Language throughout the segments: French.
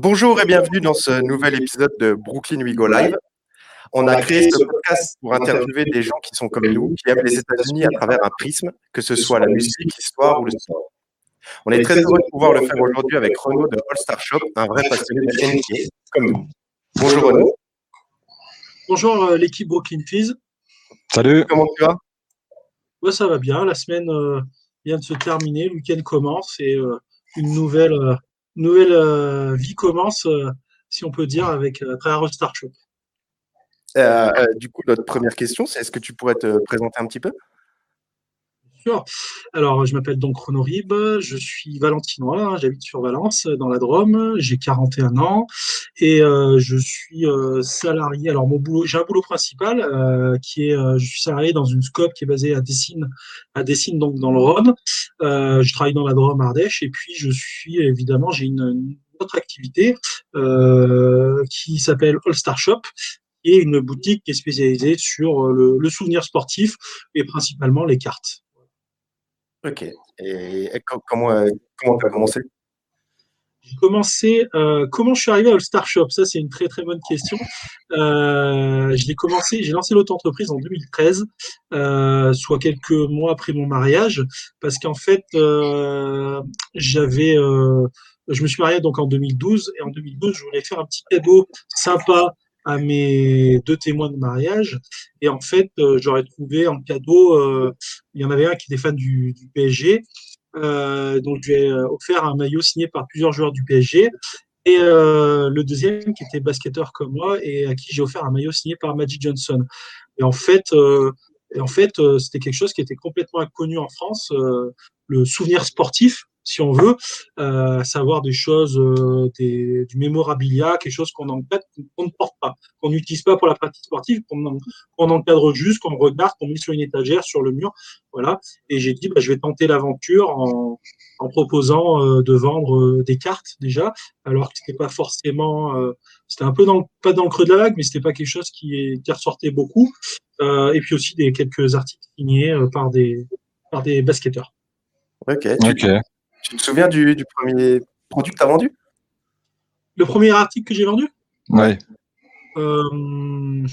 Bonjour et bienvenue dans ce nouvel épisode de Brooklyn We Go Live. On a créé ce podcast pour interviewer des gens qui sont comme nous, qui aiment les États-Unis à travers un prisme, que ce soit la musique, l'histoire ou le sport. On est très heureux de pouvoir le faire aujourd'hui avec Renaud de All Star Shop, un vrai passionné de NBA comme nous. Bonjour Renaud. Bonjour euh, l'équipe Brooklyn Fizz. Salut. Comment tu vas? Ouais, ça va bien. La semaine euh, vient de se terminer, le week-end commence et euh, une nouvelle, euh, nouvelle euh, vie commence, euh, si on peut dire, avec à travers Star euh, Du coup, notre première question, c'est est-ce que tu pourrais te présenter un petit peu? Alors, je m'appelle donc Renaud Rib, je suis valentinois, hein, j'habite sur Valence, dans la Drôme, j'ai 41 ans et euh, je suis euh, salarié. Alors, mon boulot, j'ai un boulot principal euh, qui est, euh, je suis salarié dans une scope qui est basée à Dessines, à Dessines donc dans le Rhône. Je travaille dans la Drôme Ardèche et puis je suis évidemment, j'ai une, autre activité qui s'appelle All Star Shop est une boutique qui est spécialisée sur le souvenir sportif et principalement les cartes. Ok. Et, et co- comment euh, comment tu as commencé euh, comment je suis arrivé à All Star Ça, c'est une très très bonne question. Euh. J'ai lancé l'auto-entreprise en 2013, euh, soit quelques mois après mon mariage, parce qu'en fait, j'avais. je me suis marié donc en 2012 et en 2012, je voulais faire un petit cadeau sympa à mes deux témoins de mariage. Et en fait, euh, j'aurais trouvé en cadeau. euh, il y en avait un qui était fan du, PSG. Euh, donc, je lui ai offert un maillot signé par plusieurs joueurs du PSG. Et le deuxième, qui était basketteur comme moi, et à qui j'ai offert un maillot signé par Magic Johnson. Et en fait, en fait c'était quelque chose qui était complètement inconnu en France, le souvenir sportif, si on veut, euh, savoir des choses, euh, des, du mémorabilia, quelque chose qu'on encadre, qu'on ne porte pas, qu'on n'utilise pas pour la pratique sportive, qu'on en- qu'on encadre juste, qu'on regarde, qu'on met sur une étagère, sur le mur. Voilà. Et j'ai dit, bah, je vais tenter l'aventure en, en proposant euh, de vendre euh, des cartes déjà, alors que c'était pas forcément, euh, c'était un peu dans pas dans le creux de la vague, mais c'était pas quelque chose qui, qui ressortait beaucoup. Euh, et puis aussi des quelques articles signés euh, par des par des basketteurs. Ok. Tu, Ok. Tu te souviens du, du premier produit que tu as vendu? Le premier article que j'ai vendu, Ouais. euh,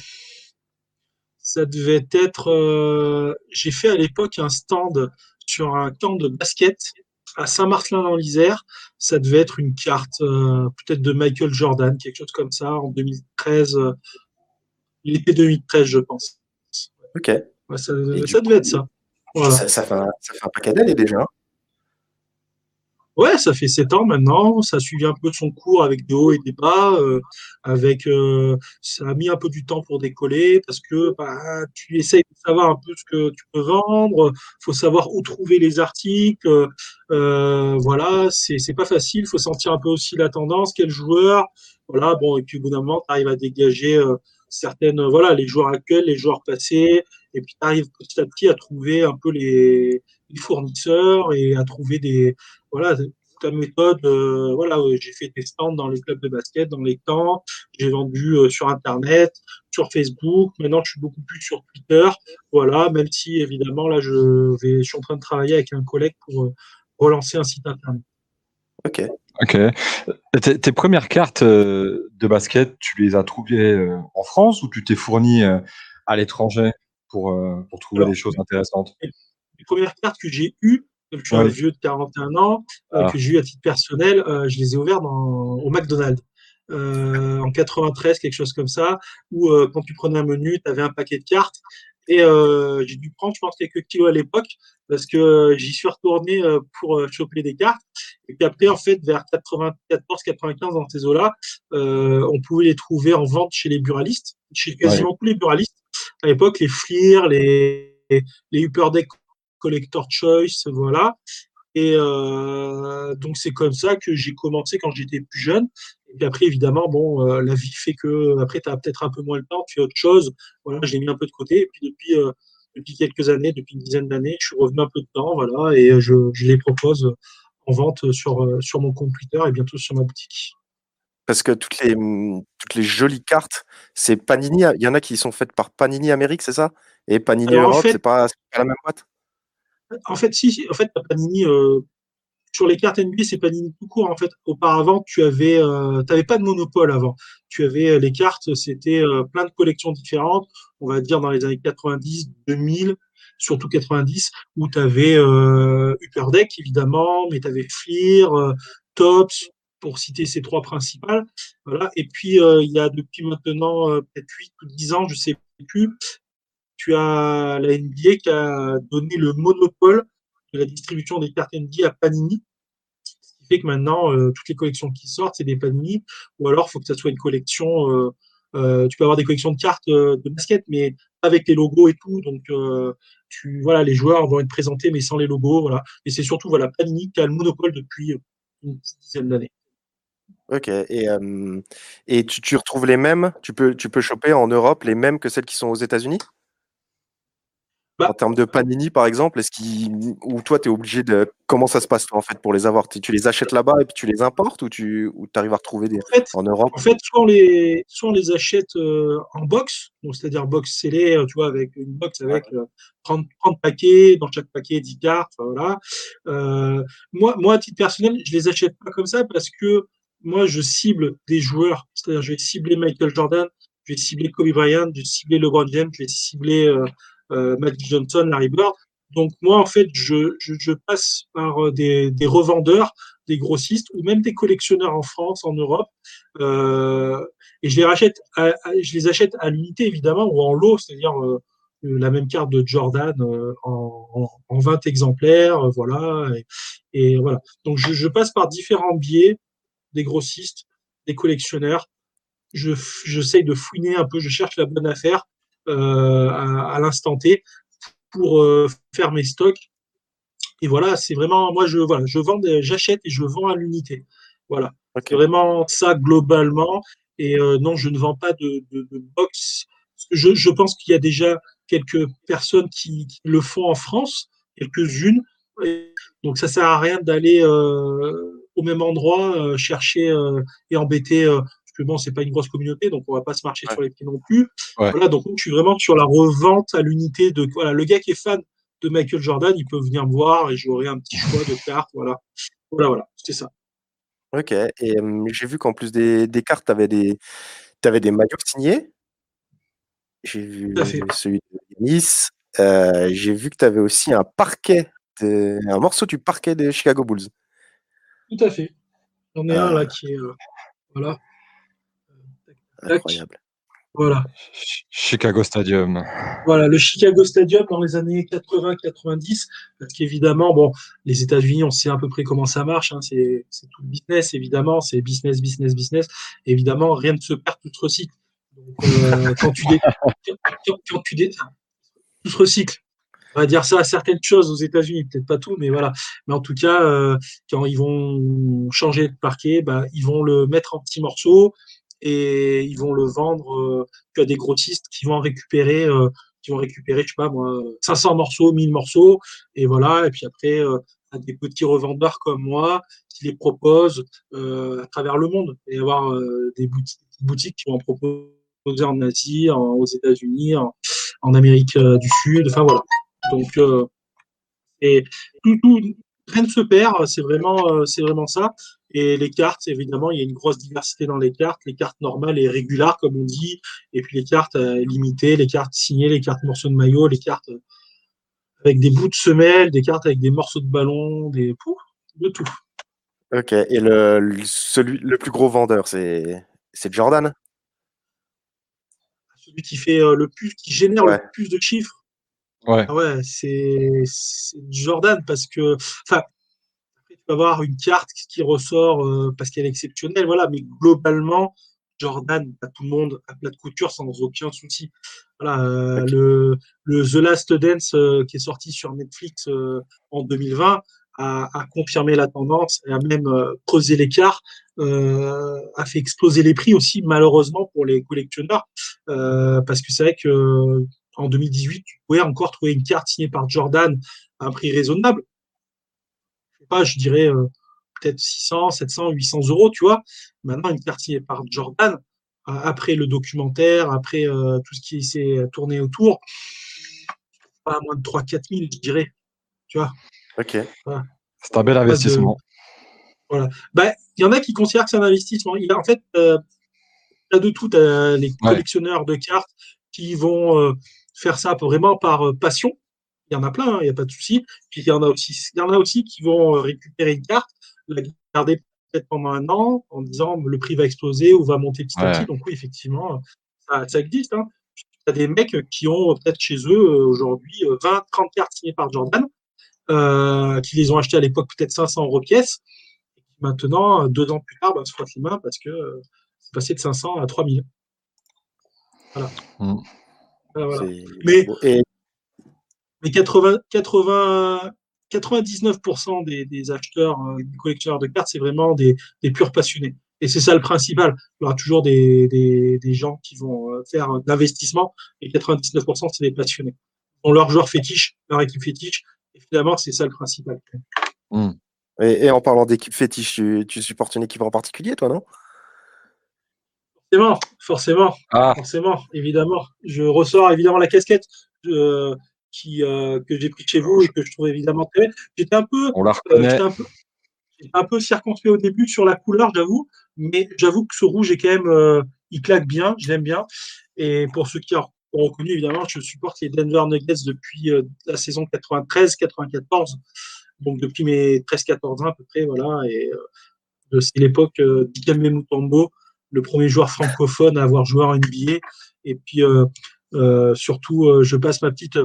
ça devait être, euh, j'ai fait à l'époque un stand sur un camp de basket à Saint-Martin-dans-l'Isère. Ça devait être une carte euh, peut-être de Michael Jordan, quelque chose comme ça, en 2013, euh, l'été 2013, je pense. Ok. Ouais, ça, devait être ça. Voilà. Ça, ça fait un, ça fait un paquet d'années déjà. Ouais, ça fait sept ans maintenant. Ça a suivi un peu son cours avec des hauts et des bas. euh, avec, euh, ça a mis un peu du temps pour décoller parce que bah, tu essayes de savoir un peu ce que tu peux vendre. faut savoir où trouver les articles. euh, voilà, c'est c'est pas facile. faut sentir un peu aussi la tendance, quel joueur? Voilà, bon, et puis au bout d'un moment, tu arrives à dégager euh, certaines, voilà, les joueurs actuels, les joueurs passés. Et puis tu arrives petit à petit à trouver un peu les, les fournisseurs et à trouver des voilà, ta méthode, euh, voilà, j'ai fait des stands dans les clubs de basket, dans les camps, j'ai vendu euh, sur Internet, sur Facebook, maintenant je suis beaucoup plus sur Twitter, voilà, même si évidemment là je vais, je suis en train de travailler avec un collègue pour euh, relancer un site Internet. Ok. Ok. Tes, tes premières cartes euh, de basket, tu les as trouvées euh, en France ou tu t'es fourni euh, à l'étranger? Pour, euh, pour trouver Alors, des choses intéressantes Les premières cartes que j'ai eues, comme je suis Ouais. un vieux de 41 ans, euh, Ah. que j'ai eu à titre personnel, euh, je les ai ouvertes dans, au McDonald's. Euh, en 93, quelque chose comme ça, où euh, quand tu prenais un menu, tu avais un paquet de cartes. Et euh, j'ai dû prendre, je pense, quelques kilos à l'époque, parce que euh, j'y suis retourné euh, pour euh, choper des cartes. Et puis après, en fait, vers 94-95 dans ces eaux-là, euh, on pouvait les trouver en vente chez les buralistes, chez quasiment tous les buralistes. À l'époque, les Fleer, les, les Upper Deck Collector Choice, voilà. Et euh, donc c'est comme ça que j'ai commencé quand j'étais plus jeune. Et puis après, évidemment, bon, euh, la vie fait que après, tu as peut-être un peu moins le temps, tu fais autre chose. Voilà, je l'ai mis un peu de côté. Et puis depuis, euh, depuis quelques années, depuis une dizaine d'années, je suis revenu un peu dedans, voilà, et je, je les propose en vente sur, sur mon compte Twitter et bientôt sur ma boutique. Parce que toutes les, hum, toutes les jolies cartes, c'est Panini. Il y en a qui sont faites par Panini Amérique, c'est ça? Et Panini Alors, en Europe, fait- c'est pas, c'est pas la même boîte? En fait, si, en fait, Panini, euh, sur les cartes NBA, c'est Panini tout court. En fait, auparavant, tu avais, euh, pas de monopole avant. Tu avais euh, les cartes, c'était euh, plein de collections différentes. On va dire dans les années 90, 2000, surtout 90, où tu avais euh, Upper Deck évidemment, mais tu avais Fleer, Tops, pour citer ces trois principales. Voilà. Et puis il y a depuis maintenant peut-être 8 ou 10 ans, je sais plus, tu as la NBA qui a donné le monopole de la distribution des cartes NBA à Panini. Ce qui fait que maintenant, euh, toutes les collections qui sortent, c'est des Panini. Ou alors, il faut que ça soit une collection. Euh, euh, tu peux avoir des collections de cartes de basket, mais avec les logos et tout. Donc, tu, voilà, les joueurs vont être présentés, mais sans les logos. Voilà. Et c'est surtout voilà, Panini qui a le monopole depuis une dizaine d'années. Ok. Et, tu, tu, retrouves les mêmes? Tu peux, tu peux choper en Europe les mêmes que celles qui sont aux États-Unis? Bah en termes de panini, par exemple, est-ce qu'il ou toi, tu es obligé de comment ça se passe en fait pour les avoir? Tu les achètes là-bas et puis tu les importes ou tu ou arrives à retrouver des en, Europe? En fait, soit on les soit on les achète euh, en box, c'est-à-dire box scellé, euh, tu vois, avec une box avec 30, 30, euh, paquets, dans chaque paquet 10 cartes, voilà. moi, moi, à titre personnel, je les achète pas comme ça parce que moi, je cible des joueurs, c'est-à-dire je vais cibler Michael Jordan, je vais cibler Kobe Bryant, je vais cibler LeBron James, je vais cibler euh, Magic Johnson, Larry Bird. Donc moi, en fait, je, je, je passe par euh, des, des, revendeurs, des grossistes ou même des collectionneurs en France, en Europe, euh, et je les rachète, à, je les achète à l'unité évidemment ou en lot, c'est-à-dire euh, la même carte de Jordan euh, en, en, en, 20 exemplaires, voilà, et, et voilà. Donc je, je, passe par différents biais, des grossistes, des collectionneurs. Je j'essaye de fouiner un peu, je cherche la bonne affaire euh, à, l'instant T pour euh, faire mes stocks. Et voilà, c'est vraiment, moi, je, voilà, je vends, j'achète et je vends à l'unité. Voilà. C'est vraiment ça globalement. Et euh, non, je ne vends pas de, de, de box. Je, je, pense qu'il y a déjà quelques personnes qui, qui, le font en France, quelques-unes. Donc ça sert à rien d'aller euh, au même endroit euh, chercher et embêter que bon, c'est pas une grosse communauté, donc on va pas se marcher sur les pieds non plus. Voilà, donc je suis vraiment sur la revente à l'unité de voilà, le gars qui est fan de Michael Jordan, il peut venir me voir et j'aurai un petit choix de cartes, voilà. Voilà, voilà, c'était ça. Ok, et j'ai vu qu'en plus des, des cartes, tu avais des, avais des maillots signés. J'ai vu celui de Nice. Euh, j'ai vu que tu avais aussi un parquet, un morceau du parquet des Chicago Bulls. Tout à fait. J'en ai un là euh. qui est. Euh, voilà. Incroyable. Voilà. Chicago Stadium. Voilà, le Chicago Stadium dans les années 80-90, parce qu'évidemment, bon, les États-Unis, on sait à peu près comment ça marche, hein, c'est tout le business, évidemment, c'est business, business, business. Évidemment, rien ne se perd, tout se recycle. Donc, euh, quand tu dé... quand, tu dé... tout se recycle. On va dire ça à certaines choses aux États-Unis, peut-être pas tout, mais voilà. Mais en tout cas, euh, quand ils vont changer de parquet, bah, ils vont le mettre en petits morceaux, et ils vont le vendre euh, à des grossistes qui vont récupérer euh, qui vont récupérer je sais pas moi 500 morceaux 1000 morceaux et voilà et puis après euh, à des petits revendeurs comme moi qui les proposent à travers le monde. Et avoir des boutiques, boutiques qui vont en proposer en Asie aux États-Unis en, en, Amérique du Sud enfin voilà. Donc et tout, tout rien ne se perd c'est vraiment c'est vraiment ça et les cartes, évidemment, il y a une grosse diversité dans les cartes, les cartes normales et régulières, comme on dit, et puis les cartes euh, limitées, les cartes signées, les cartes morceaux de maillot, les cartes euh, avec des bouts de semelle, des cartes avec des morceaux de ballon, des poux, de tout. Ok, et le, celui, le plus gros vendeur, c'est Jordan? Celui qui fait euh, le plus, qui génère le plus de chiffres? Ouais, ah ouais c'est Jordan parce que, enfin, avoir une carte qui ressort euh, parce qu'elle est exceptionnelle, voilà, mais globalement, Jordan, à tout le monde à plat de couture sans aucun souci. Voilà, euh, le, le, The Last Dance euh, qui est sorti sur Netflix euh, en 2020 a, a, confirmé la tendance et a même euh, creusé l'écart, a fait exploser les prix aussi malheureusement pour les collectionneurs parce que c'est vrai que en 2018 tu pouvais encore trouver une carte signée par Jordan à un prix raisonnable pas, je dirais euh, peut-être 600, 700, 800 euros, tu vois. Maintenant, une carte signée par Jordan, après le documentaire, après euh, tout ce qui s'est tourné autour, pas moins de 3 4 000, je dirais. Tu vois. Ok. C'est un bel investissement. Voilà. Bah, il y en a qui considèrent que c'est un investissement. Il a, en fait, euh, as de tout. As les collectionneurs de cartes qui vont euh, faire ça vraiment par euh, passion. Il y en a plein, hein, il n'y a pas de souci. Puis il y en a aussi, il y en a aussi qui vont récupérer une carte, la garder peut-être pendant un an en disant le prix va exploser ou va monter petit à petit. Donc oui, effectivement, ça, ça existe. Hein. Il y a des mecs qui ont peut-être chez eux aujourd'hui 20, 30 cartes signées par Jordan, euh, qui les ont achetées à l'époque peut-être 500 euros pièce. Maintenant, deux ans plus tard, bah, se frottent les mains parce que euh, c'est passé de 500 à 3000. Voilà. Mmh. voilà. Mais, mais 80, 80, 99% des, des acheteurs, euh, des collectionneurs de cartes, c'est vraiment des, des, purs passionnés. Et c'est ça le principal. Il y aura toujours des, des gens qui vont euh, faire un investissement, et 99% c'est des passionnés. Ils ont leur joueur fétiche, leur équipe fétiche, et finalement c'est ça le principal. Mmh. Et, en parlant d'équipe fétiche, tu, supportes une équipe en particulier, toi, non? Forcément, forcément, ah. forcément, évidemment. Je ressors évidemment la casquette euh, qui, euh, que j'ai pris chez vous et que je trouve évidemment très J'étais un peu, On la euh, un, peu un peu circonspect au début sur la couleur, j'avoue, mais j'avoue que ce rouge est quand même, il claque bien, je l'aime bien. Et pour ceux qui ont reconnu, évidemment, je supporte les Denver Nuggets depuis la saison 93-94 donc depuis mes 13-14 ans à peu près, voilà. Et euh, c'est l'époque euh, d'Ikembe Mutombo, le premier joueur francophone à avoir joué en NBA. Et puis euh, surtout, je passe ma petite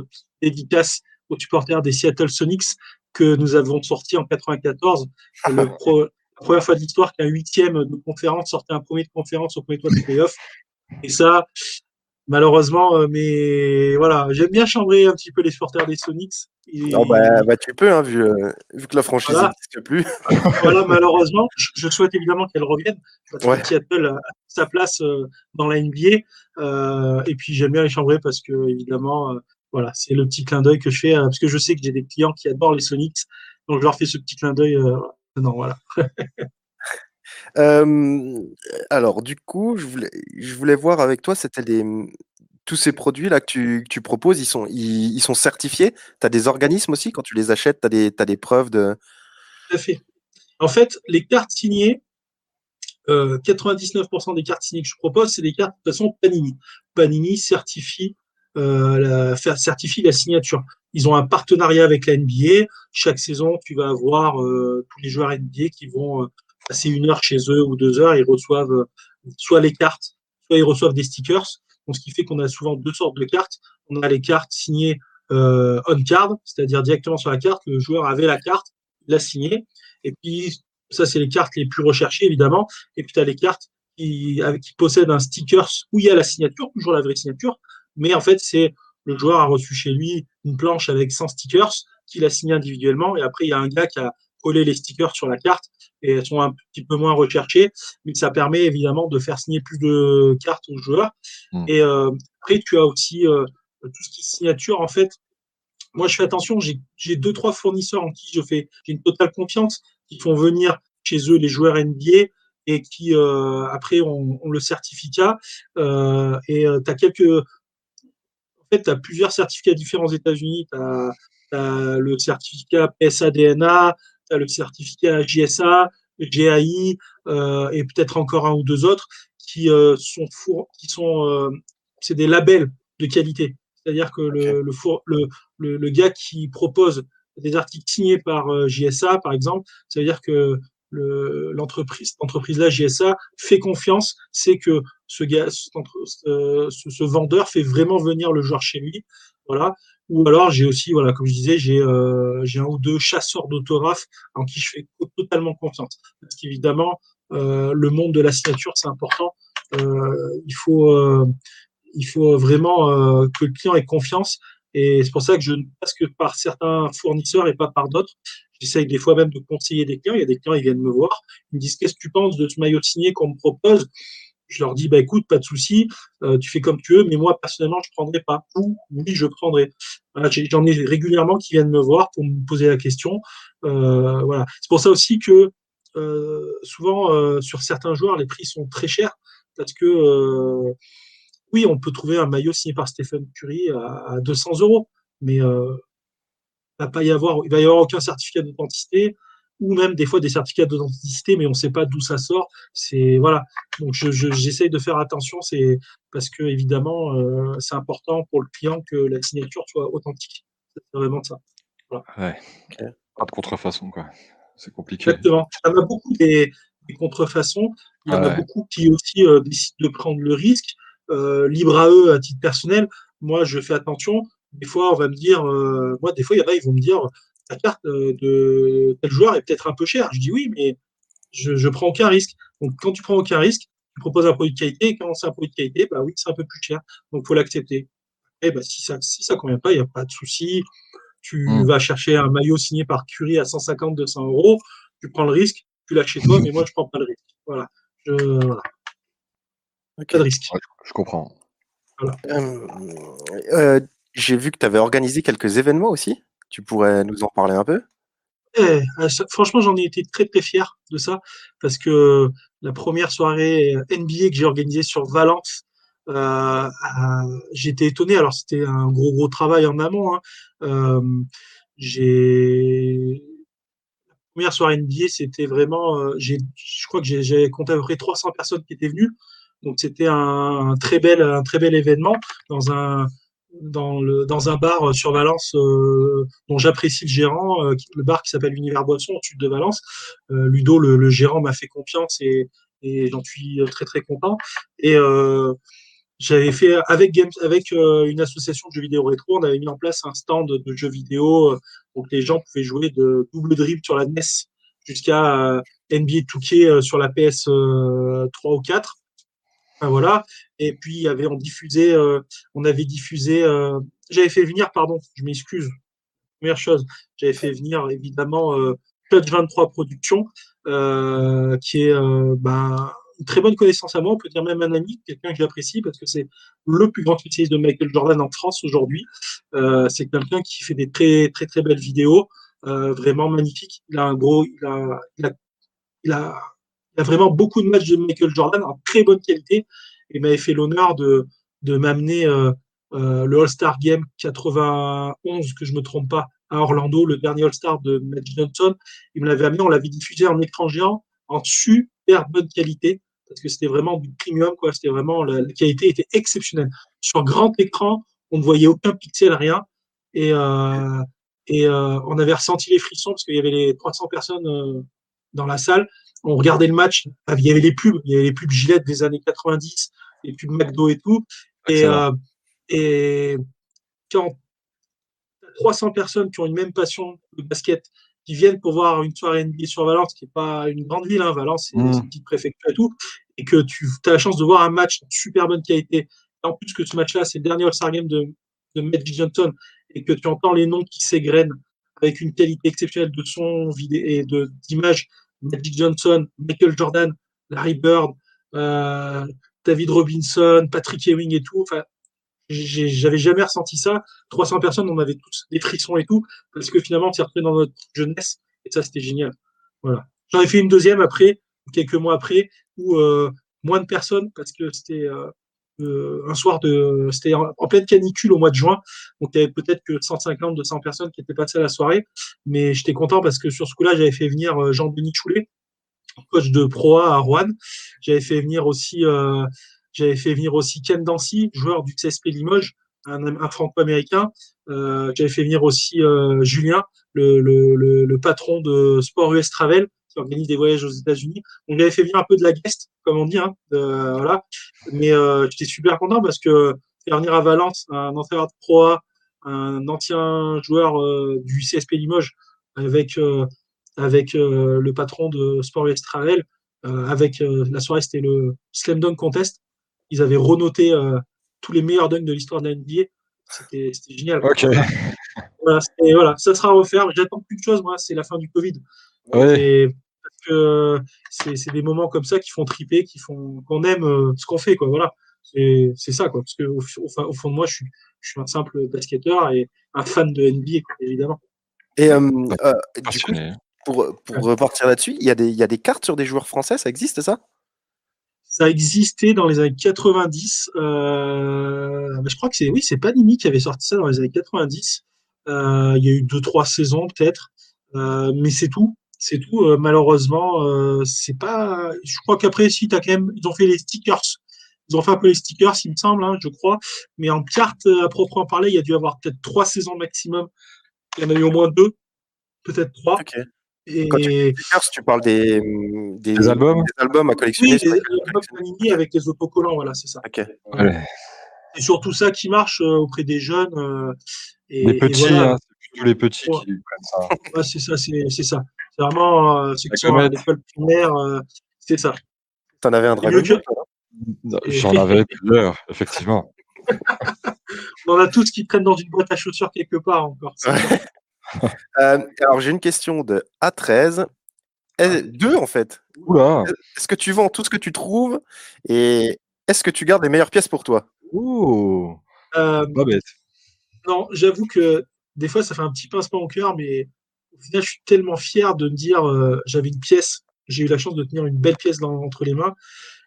dédicace aux supporters des Seattle Sonics que nous avons sorti en 94. Le la première fois de l'histoire qu'un huitième de conférence sortait un premier de conférence au premier tour des playoffs. Et ça, malheureusement, euh, mais voilà, j'aime bien chambrer un petit peu les supporters des Sonics. Non, bah, bah, tu peux, hein, vu, euh, vu, que la franchise n'existe plus. voilà, malheureusement, je, souhaite évidemment qu'elle revienne. Parce Seattle a sa place euh, dans la NBA. et puis j'aime bien les chambrer parce que, évidemment, voilà, c'est le petit clin d'œil que je fais. parce que je sais que j'ai des clients qui adorent les Sonics. Donc je leur fais ce petit clin d'œil. non, voilà. alors, du coup, je voulais, voir avec toi, c'était les, tous ces produits-là que tu, proposes, ils sont, certifiés? Tu as des organismes aussi quand tu les achètes? Tu as des, preuves de. Tout à fait. En fait, les cartes signées, 99% des cartes signées que je propose, c'est des cartes de façon Panini. Panini certifie, la, certifie la signature. Ils ont un partenariat avec la NBA. Chaque saison, tu vas avoir tous les joueurs NBA qui vont passer une heure chez eux ou deux heures, ils reçoivent euh, soit les cartes, soit ils reçoivent des stickers. Donc, ce qui fait qu'on a souvent deux sortes de cartes. On a les cartes signées euh, on card, c'est-à-dire directement sur la carte, le joueur avait la carte, l'a signée. Et puis, ça, c'est les cartes les plus recherchées, évidemment. Et puis, tu as les cartes qui, qui possèdent un sticker où il y a la signature, toujours la vraie signature. Mais en fait, c'est le joueur a reçu chez lui une planche avec 100 stickers qu'il a signé individuellement. Et après, il y a un gars qui a collé les stickers sur la carte et elles sont un petit peu moins recherchées, mais ça permet évidemment de faire signer plus de cartes aux joueurs. Hmm. Et euh, après, tu as aussi euh, tout ce qui est signature. En fait, moi, je fais attention, j'ai deux, trois fournisseurs en qui je fais, j'ai une totale confiance, qui font venir chez eux les joueurs NBA et qui, euh, après, ont, le certificat. et tu as quelques. En fait, tu as plusieurs certificats différents aux États-Unis. Tu as, le certificat PSADNA, le certificat JSA, GAI euh, et peut-être encore un ou deux autres qui euh, sont qui sont euh, c'est des labels de qualité. C'est-à-dire que le, le, le, le, gars qui propose des articles signés par JSA, par exemple, ça veut dire que l'entreprise, l'entreprise là, JSA, fait confiance, c'est que ce, gars, ce, ce, vendeur fait vraiment venir le joueur chez lui. Voilà. Ou alors, j'ai aussi, voilà, comme je disais, j'ai euh, un ou deux chasseurs d'autographes en qui je fais totalement confiance. Parce qu'évidemment, euh, le monde de la signature, c'est important. Euh, il, faut, euh, il faut vraiment euh, que le client ait confiance. Et c'est pour ça que je ne passe que par certains fournisseurs et pas par d'autres. J'essaye des fois même de conseiller des clients. Il y a des clients, ils viennent me voir, ils me disent qu'est-ce que tu penses de ce maillot signé qu'on me propose? Je leur dis, bah, écoute, pas de souci, euh, tu fais comme tu veux, mais moi, personnellement, je ne prendrai pas. Ou oui, je prendrai. J'en ai régulièrement qui viennent me voir pour me poser la question. Euh, voilà. C'est pour ça aussi que euh, souvent, sur certains joueurs, les prix sont très chers parce que, oui, on peut trouver un maillot signé par Stephen Curry à, 200 euros, mais va pas y avoir, il va y avoir aucun certificat d'authenticité. Ou même des fois des certificats d'authenticité, mais on ne sait pas d'où ça sort. C'est voilà. Donc j'essaye de faire attention, c'est parce que évidemment euh, c'est important pour le client que la signature soit authentique. C'est vraiment ça. Voilà. Ouais. Pas de contrefaçon quoi. C'est compliqué. Exactement. Il y en a beaucoup des, contrefaçons. Il y en a beaucoup qui aussi euh, décident de prendre le risque. Euh, libre à eux à titre personnel. Moi, je fais attention. Des fois, on va me dire, moi, des fois, il y en a, ils vont me dire, la carte euh, de tel joueur est peut-être un peu chère. Je dis oui, mais je, ne prends aucun risque. Donc quand tu prends aucun risque, tu proposes un produit de qualité, et quand c'est un produit de qualité, bah oui, c'est un peu plus cher. Donc faut l'accepter. Et bah, si ça si ça convient pas, il n'y a pas de souci. Tu mm. vas chercher un maillot signé par Curie à 150, 200 euros, tu prends le risque, tu l'as chez toi, mais moi je prends pas le risque. Voilà. Je, voilà. Pas de risque. je comprends. Euh, euh, j'ai vu que tu avais organisé quelques événements aussi. Tu pourrais nous en parler un peu? Ah, Franchement, j'en ai été très très fier de ça parce que la première soirée NBA que j'ai organisée sur Valence, euh, j'étais étonné. Alors c'était un gros gros travail en amont. Hein. Euh, j'ai la première soirée NBA, c'était vraiment, euh, je crois que j'ai compté à peu près 300 personnes qui étaient venues. Donc c'était un, très bel un très bel événement dans un dans, le, dans un bar sur Valence euh, dont j'apprécie le gérant, euh, le bar qui s'appelle l'Univers Boisson au sud de Valence. Euh, Ludo, le, gérant, m'a fait confiance et, et j'en suis très très content. Et j'avais fait avec Games, avec une association de jeux vidéo rétro, on avait mis en place un stand de jeux vidéo donc les gens pouvaient jouer de double dribble sur la NES jusqu'à NBA 2K sur la PS 3 ou 4 voilà. Et puis, avait, on diffusait, euh, on avait diffusé, euh, j'avais fait venir, pardon, je m'excuse. Première chose, j'avais fait venir évidemment euh, Touch 23 Productions, euh, qui est ben, une très bonne connaissance à moi, on peut dire même un ami, quelqu'un que j'apprécie parce que c'est le plus grand spécialiste de Michael Jordan en France aujourd'hui. c'est quelqu'un qui fait des très très très belles vidéos, vraiment magnifiques. Il a un gros, il a, il a, il a vraiment beaucoup de matchs de Michael Jordan en très bonne qualité et m'avait fait l'honneur de, de m'amener euh, euh, le All-Star Game 91, que je me trompe pas, à Orlando, le dernier All-Star de Magic Johnson. Il me l'avait amené, on l'avait diffusé en écran géant en super bonne qualité parce que c'était vraiment du premium, quoi. C'était vraiment la, qualité était exceptionnelle. Sur grand écran, on ne voyait aucun pixel, rien. Et, euh, et on avait ressenti les frissons parce qu'il y avait les 300 personnes dans la salle on regardait le match, il y avait les pubs, il y avait les pubs Gillette des années 90, les pubs McDo et tout. Et, euh, et quand 300 personnes qui ont une même passion de basket, qui viennent pour voir une soirée NBA sur Valence, qui n'est pas une grande ville, hein, Valence, c'est mmh. une petite préfecture et tout, et que tu as la chance de voir un match de super bonne qualité, en plus que ce match-là, c'est le dernier All-Star Game de, de Magic Johnson, et que tu entends les noms qui s'égrènent avec une qualité exceptionnelle de son et d'image Magic Johnson, Michael Jordan, Larry Bird, euh, David Robinson, Patrick Ewing et tout. Enfin, j'avais jamais ressenti ça. 300 personnes, on avait tous des frissons et tout, parce que finalement, c'est repris dans notre jeunesse, et ça, c'était génial. Voilà. J'en ai fait une deuxième après, quelques mois après, où euh, moins de personnes, parce que c'était euh, euh, un soir de, c'était en, pleine canicule au mois de juin, donc il y avait peut-être que 150, 200 personnes qui étaient passées à la soirée, mais j'étais content parce que sur ce coup-là, j'avais fait venir euh, Jean-Denis Choulet, coach de Pro A à Rouen. J'avais fait venir aussi, euh, Ken Dancy, joueur du CSP Limoges, un, franco-américain. J'avais fait venir aussi Julien, le, patron de Sport US Travel, qui organise des voyages aux États-Unis. On lui avait fait venir un peu de la guest, comme on dit, hein, voilà. Mais euh, j'étais super content parce que faire venir à Valence un entraîneur de Pro A, un ancien joueur euh, du CSP Limoges, avec euh, avec euh, le patron de Sport US Travel, avec la soirée c'était le Slam Dunk Contest. Ils avaient renoté tous les meilleurs dunks de l'histoire de la NBA. C'était génial. Ok. Voilà, voilà, ça sera refaire. J'attends plus de choses, moi, c'est la fin du Covid. Ouais. parce que c'est des moments comme ça qui font triper, qui font qu'on aime euh, ce qu'on fait, quoi. Voilà. C'est ça, quoi. Parce que au, au, fond de moi, je suis, je suis un simple basketteur et un fan de NBA, évidemment. Et euh, euh, du coup, pour, pour repartir là-dessus, il y, a des, il y a des cartes sur des joueurs français, ça existe ça? Ça existait dans les années 90. Euh, je crois que c'est oui, c'est Panini qui avait sorti ça dans les années 90. Euh, il y a eu deux trois saisons peut-être, euh, mais c'est tout. C'est tout. Euh, malheureusement, euh, c'est pas. Je crois qu'après, si as quand même, ils ont fait les stickers. Ils ont fait un peu les stickers, il me semble, hein, je crois. Mais en carte à proprement parler, il y a dû avoir peut-être trois saisons maximum. Il y en a eu au moins deux, peut-être trois. Et... Quand tu stickers, tu parles des, des, albums, des albums à collectionner. Oui, des albums avec les autocollants, voilà, c'est ça. Ok. C'est surtout ça qui marche auprès des jeunes. et, les petits, hein, c'est plutôt les petits qui prennent ça. Ouais, c'est ça, c'est ça. C'est vraiment euh, ceux qui sont à l'école primaire, euh, c'est ça. T'en avais un dragon J'en avais plusieurs, effectivement. On en a tous qui traînent dans une boîte à chaussures quelque part encore. Euh, alors j'ai une question de A13. Deux en fait? Oula. Est-ce que tu vends tout ce que tu trouves et est-ce que tu gardes les meilleures pièces pour toi? Ouh. Pas bête. Non, j'avoue que des fois ça fait un petit pincement au cœur, mais je suis tellement fier de me dire, euh, j'avais une pièce, j'ai eu la chance de tenir une belle pièce entre les mains,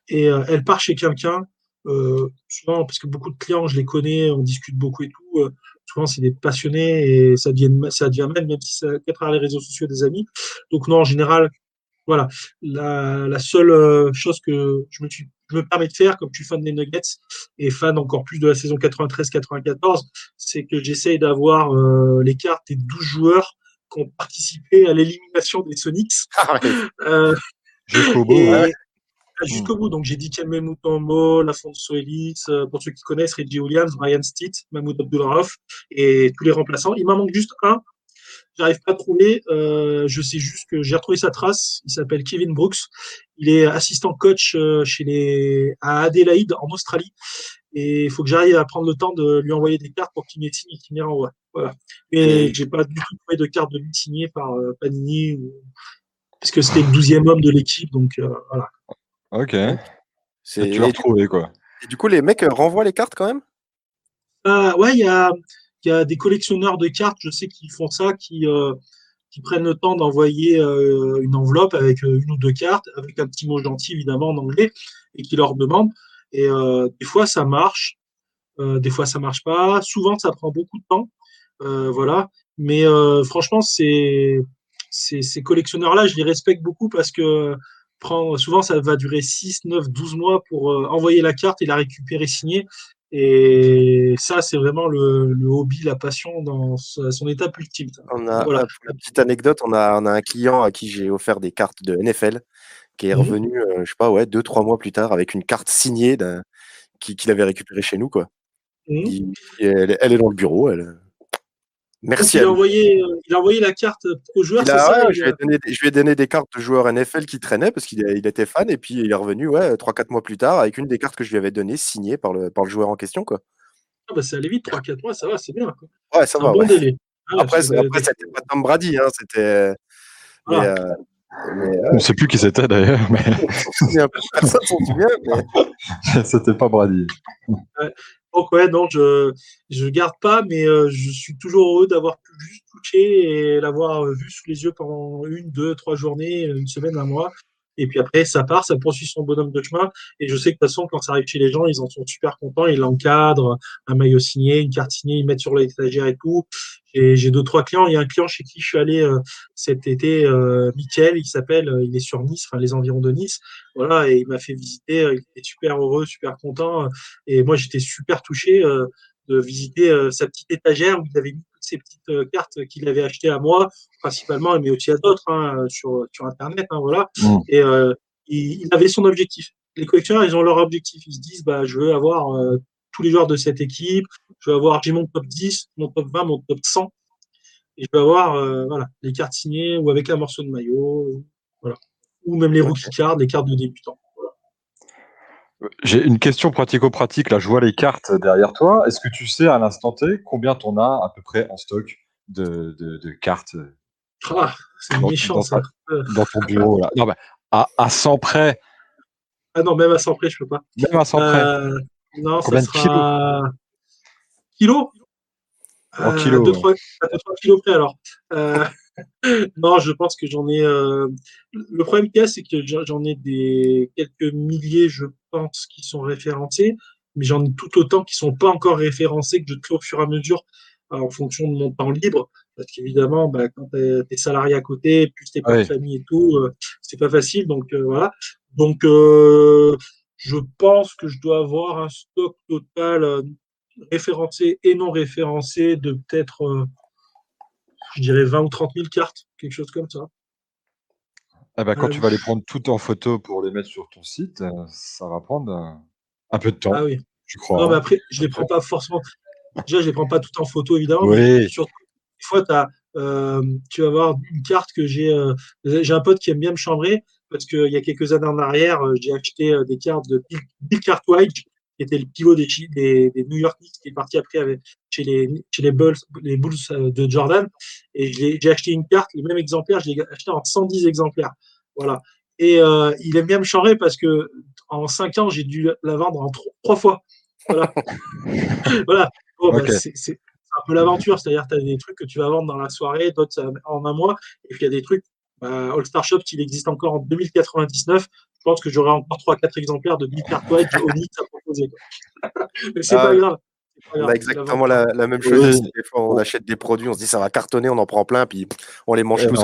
et euh, elle part chez quelqu'un, euh, souvent, parce que beaucoup de clients, je les connais, on discute beaucoup et tout, souvent c'est des passionnés, et ça devient, ça devient même, même si c'est à travers les réseaux sociaux des amis. Donc non, en général, voilà, la, seule chose que je me, suis, je me permets de faire, comme je suis fan des Nuggets et fan encore plus de la saison 93-94, c'est que j'essaye d'avoir les cartes des 12 joueurs qui ont participé à l'élimination des Sonics. Ah euh, jusqu'au bout. Jusqu'au bout. Donc, j'ai dit Kamel Mutombo, Lafonso Ellis, euh, pour ceux qui connaissent, Reggie Williams, Brian Stitt, Mahmoud Abdullarov et tous les remplaçants. Il m'en manque juste un. J'arrive pas à trouver. Euh, je sais juste que j'ai retrouvé sa trace. Il s'appelle Kevin Brooks. Il est assistant coach chez les à Adélaïde en Australie. Et il faut que j'arrive à prendre le temps de lui envoyer des cartes pour qu'il m'y signe et qu'il m'y renvoie. Voilà. Mais j'ai pas du tout trouvé de carte de lui signée par euh, Panini, parce que c'était le douzième homme de l'équipe, donc euh, voilà. Ok. C'est tu l'as retrouvé quoi. Et du coup, les mecs euh, renvoient les cartes quand même? Ouais, il y a, y a, des collectionneurs de cartes, je sais qu'ils font ça, qui, qui prennent le temps d'envoyer une enveloppe avec une ou deux cartes, avec un petit mot gentil évidemment en anglais, et qui leur demandent. Et des fois, ça marche. des fois, ça marche pas. Souvent, ça prend beaucoup de temps. Euh, voilà. Mais euh, franchement, ces, ces, collectionneurs-là, je les respecte beaucoup parce que souvent, ça va durer 6, 9, 12 mois pour euh, envoyer la carte et la récupérer signée. Et ça, c'est vraiment le, hobby, la passion dans son étape ultime. On a, voilà. Pour petite anecdote, on a, on a un client à qui j'ai offert des cartes de NFL qui est mmh revenu, je sais pas, ouais, deux, trois mois plus tard avec une carte signée qu'il avait récupérée chez nous. Quoi. Mmh elle, elle, est dans le bureau. Elle, Merci. Il a, envoyé, euh, il a envoyé la carte aux joueurs. ça, je, lui ai donné, je, lui ai donné, des cartes de joueurs NFL qui traînaient parce qu'il il était fan et puis il est revenu ouais, 3-4 mois plus tard avec une des cartes que je lui avais données signée par le, par le joueur en question. Quoi. Ah bah ça allait vite, 3-4 mois, ça va, c'est bien. Quoi. Ouais, ça va. Un bon délai. Ah, après, après c'était pas Tom Brady, hein, c'était. Mais, euh, mais, euh... On ne sait plus qui c'était d'ailleurs. Mais... Personne s'en souvient. Mais... c'était pas Brady. Ouais. Donc ouais, non, je je garde pas, mais euh, je suis toujours heureux d'avoir pu juste toucher et l'avoir vu sous les yeux pendant une, deux, trois journées, une semaine, un mois. Et puis après, ça part, ça poursuit son bonhomme de chemin. Et je sais que de toute façon, quand ça arrive chez les gens, ils en sont super contents. Ils l'encadrent, un maillot signé, une carte signée, ils mettent sur l'étagère et tout. Et j'ai deux, trois clients. Il y a un client chez qui je suis allé euh, cet été, euh, Mickaël, il s'appelle, euh, il est sur Nice, enfin les environs de Nice. Voilà, et il m'a fait visiter. Il était super heureux, super content. Et moi, j'étais super touché de visiter sa petite étagère où il avait mis ces petites euh, cartes qu'il avait achetées à moi, principalement, mais aussi à d'autres hein, sur, sur Internet. Hein, voilà. Mmh. Et euh, il, avait son objectif. Les collectionneurs, ils ont leur objectif. Ils se disent, bah, je veux avoir euh, tous les joueurs de cette équipe, je veux avoir, j'ai mon top 10, mon top 20, mon top 100. Et je veux avoir voilà, les cartes signées ou avec un morceau de maillot, voilà. ou même les rookie cards, les cartes de débutants. J'ai une question pratico-pratique. Là, je vois les cartes derrière toi. Est-ce que tu sais à l'instant T combien tu en as à peu près en stock de, de, cartes? Ah, C'est méchant ça. Dans ton bureau. Là. Non, bah, à, à 100 près. Ah non, même à 100 près, je peux pas. Même à 100 près. Euh, non, Combien ça sera... kilos En kilos. 2-3 kilos près alors. Euh... non, je pense que j'en ai. Euh... Le problème qu'il y a, c'est que j'en ai des quelques milliers, je pense, qui sont référencés, mais j'en ai tout autant qui sont pas encore référencés que je crée au fur et à mesure euh, en fonction de mon temps libre. Parce qu'évidemment, bah, quand tu es, salarié à côté, plus tes pas de famille et tout, euh, c'est pas facile. Donc euh, voilà. Donc euh, je pense que je dois avoir un stock total référencé et non référencé de peut-être, je dirais 20 ou 30 000 cartes, quelque chose comme ça. Ah bah, quand tu vas les prendre toutes en photo pour les mettre sur ton site, ça va prendre un peu de temps. Ah oui. Je crois. Non, mais après, je les prends pas forcément. Déjà, je les prends pas toutes en photo, évidemment. Oui. surtout, des fois, as, euh, tu vas avoir une carte que j'ai. Euh, j'ai un pote qui aime bien me chambrer parce qu'il y a quelques années en arrière, euh, j'ai acheté des cartes de Bill, Cartwright, qui était le pivot des, des, des, New York Knicks, qui est parti après avec, chez, les, chez les, Bulls, les Bulls de Jordan. Et j'ai acheté une carte, le même exemplaire, je l'ai acheté en 110 exemplaires. Voilà. Et euh, il aime bien me changer parce que en 5 ans, j'ai dû la vendre en trois fois. Voilà. voilà. Bah, c'est un peu l'aventure, c'est-à-dire que tu as des trucs que tu vas vendre dans la soirée, d'autres en un mois, et puis il y a des trucs, All Star Shop, s'il existe encore en 2099, je pense que j'aurai encore 3-4 exemplaires de Bill Cartwright de Onyx à proposer. Mais c'est ah, pas grave. On a exactement la, même chose. Des fois, on achète des produits, on se dit ça va cartonner, on en prend plein, puis on les mange tous.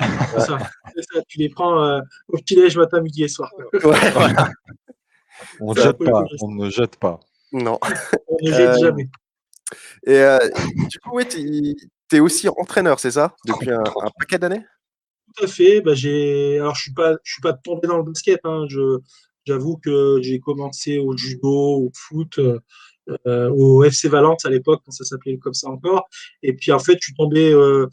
C'est ça, ça, tu les prends euh, au petit-déj matin, midi et soir. Ouais, voilà. On ne jette pas, on ne jette pas. Non. On ne jette euh, jamais. Et euh, du coup, ouais, tu es aussi entraîneur, c'est ça? Depuis un, paquet d'années? Tout à fait. Bah, Alors, je ne suis, pas, je suis pas tombé dans le basket. Hein. J'avoue que j'ai commencé au judo, au foot, euh, au FC Valence à l'époque, quand ça s'appelait comme ça encore. Et puis, en fait, je suis tombé euh,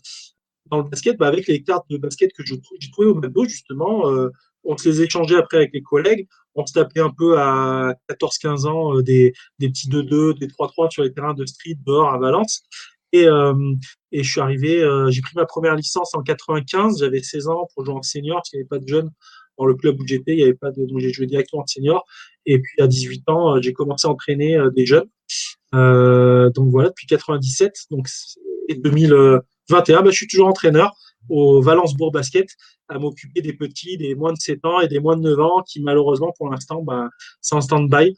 dans le basket bah, avec les cartes de basket que j'ai trouvées au McDo, justement. on se les échangeait après avec les collègues on se tapait un peu à 14-15 ans euh, des, petits 2-2, des 3-3 sur les terrains de street dehors à Valence. Et, euh, je suis arrivé, euh, j'ai pris ma première licence en 95, j'avais 16 ans pour jouer en senior, parce qu'il n'y avait pas de jeunes dans le club où j'étais, il n'y avait pas de, donc j'ai joué directement en senior. Et puis à 18 ans, j'ai commencé à entraîner des jeunes. donc voilà, depuis 97, donc et 2021, bah, je suis toujours entraîneur au Valence Bourg Basket à m'occuper des petits, des moins de 7 ans et des moins de 9 ans qui, malheureusement, pour l'instant, bah, c'est en stand-by,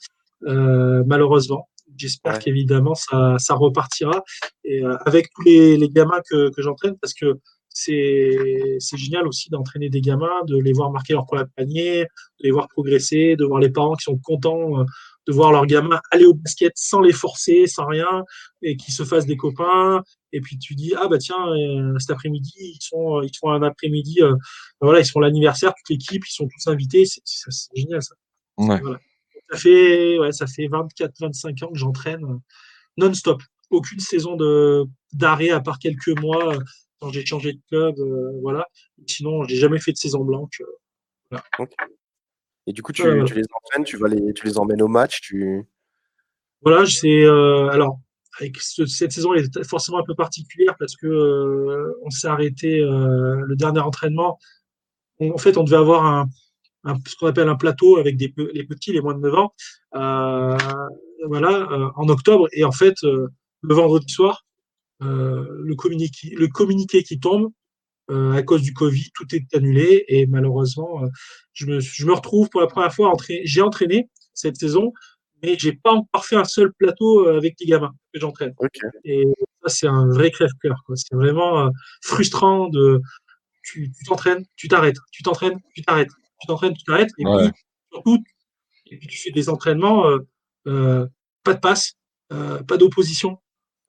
euh, malheureusement. J'espère qu'évidemment, ça, ça, repartira. Et euh, avec tous les, les gamins que, que j'entraîne, parce que c'est génial aussi d'entraîner des gamins, de les voir marquer leur premier panier, de les voir progresser, de voir les parents qui sont contents euh, de voir leurs gamins aller au basket sans les forcer, sans rien, et qu'ils se fassent des copains. Et puis tu dis, ah bah tiens, euh, cet après-midi, ils, sont, ils font un après-midi, euh, voilà, ils font l'anniversaire, toute l'équipe, ils sont tous invités. C'est génial ça. Ça fait, ouais, ça fait 24-25 ans que j'entraîne non-stop. Aucune saison d'arrêt à part quelques mois quand j'ai changé de club. voilà. Sinon, j'ai jamais fait de saison blanche. Voilà. Et du coup, tu, les entraînes, tu, vas les, tu les emmènes au match tu... Voilà, c'est. Euh, alors, avec cette saison, elle est forcément un peu particulière parce que euh, on s'est arrêté euh, le dernier entraînement. en fait, on devait avoir un, ce qu'on appelle un plateau avec des, les petits, les moins de 9 ans, voilà, en octobre. Et en fait, le vendredi soir, le, communiqué, le communiqué qui tombe, euh, à cause du Covid, tout est annulé et malheureusement, euh, je me, je, me, retrouve pour la première fois entraîné. J'ai entraîné cette saison, mais j'ai pas encore fait un seul plateau euh, avec les gamins que j'entraîne. Et ça, c'est un vrai crève-cœur. C'est vraiment frustrant de tu t'entraînes, tu t'arrêtes, tu t'entraînes, tu t'arrêtes, tu t'entraînes, tu t'arrêtes, et puis surtout, et puis tu fais des entraînements, pas de passe, pas d'opposition.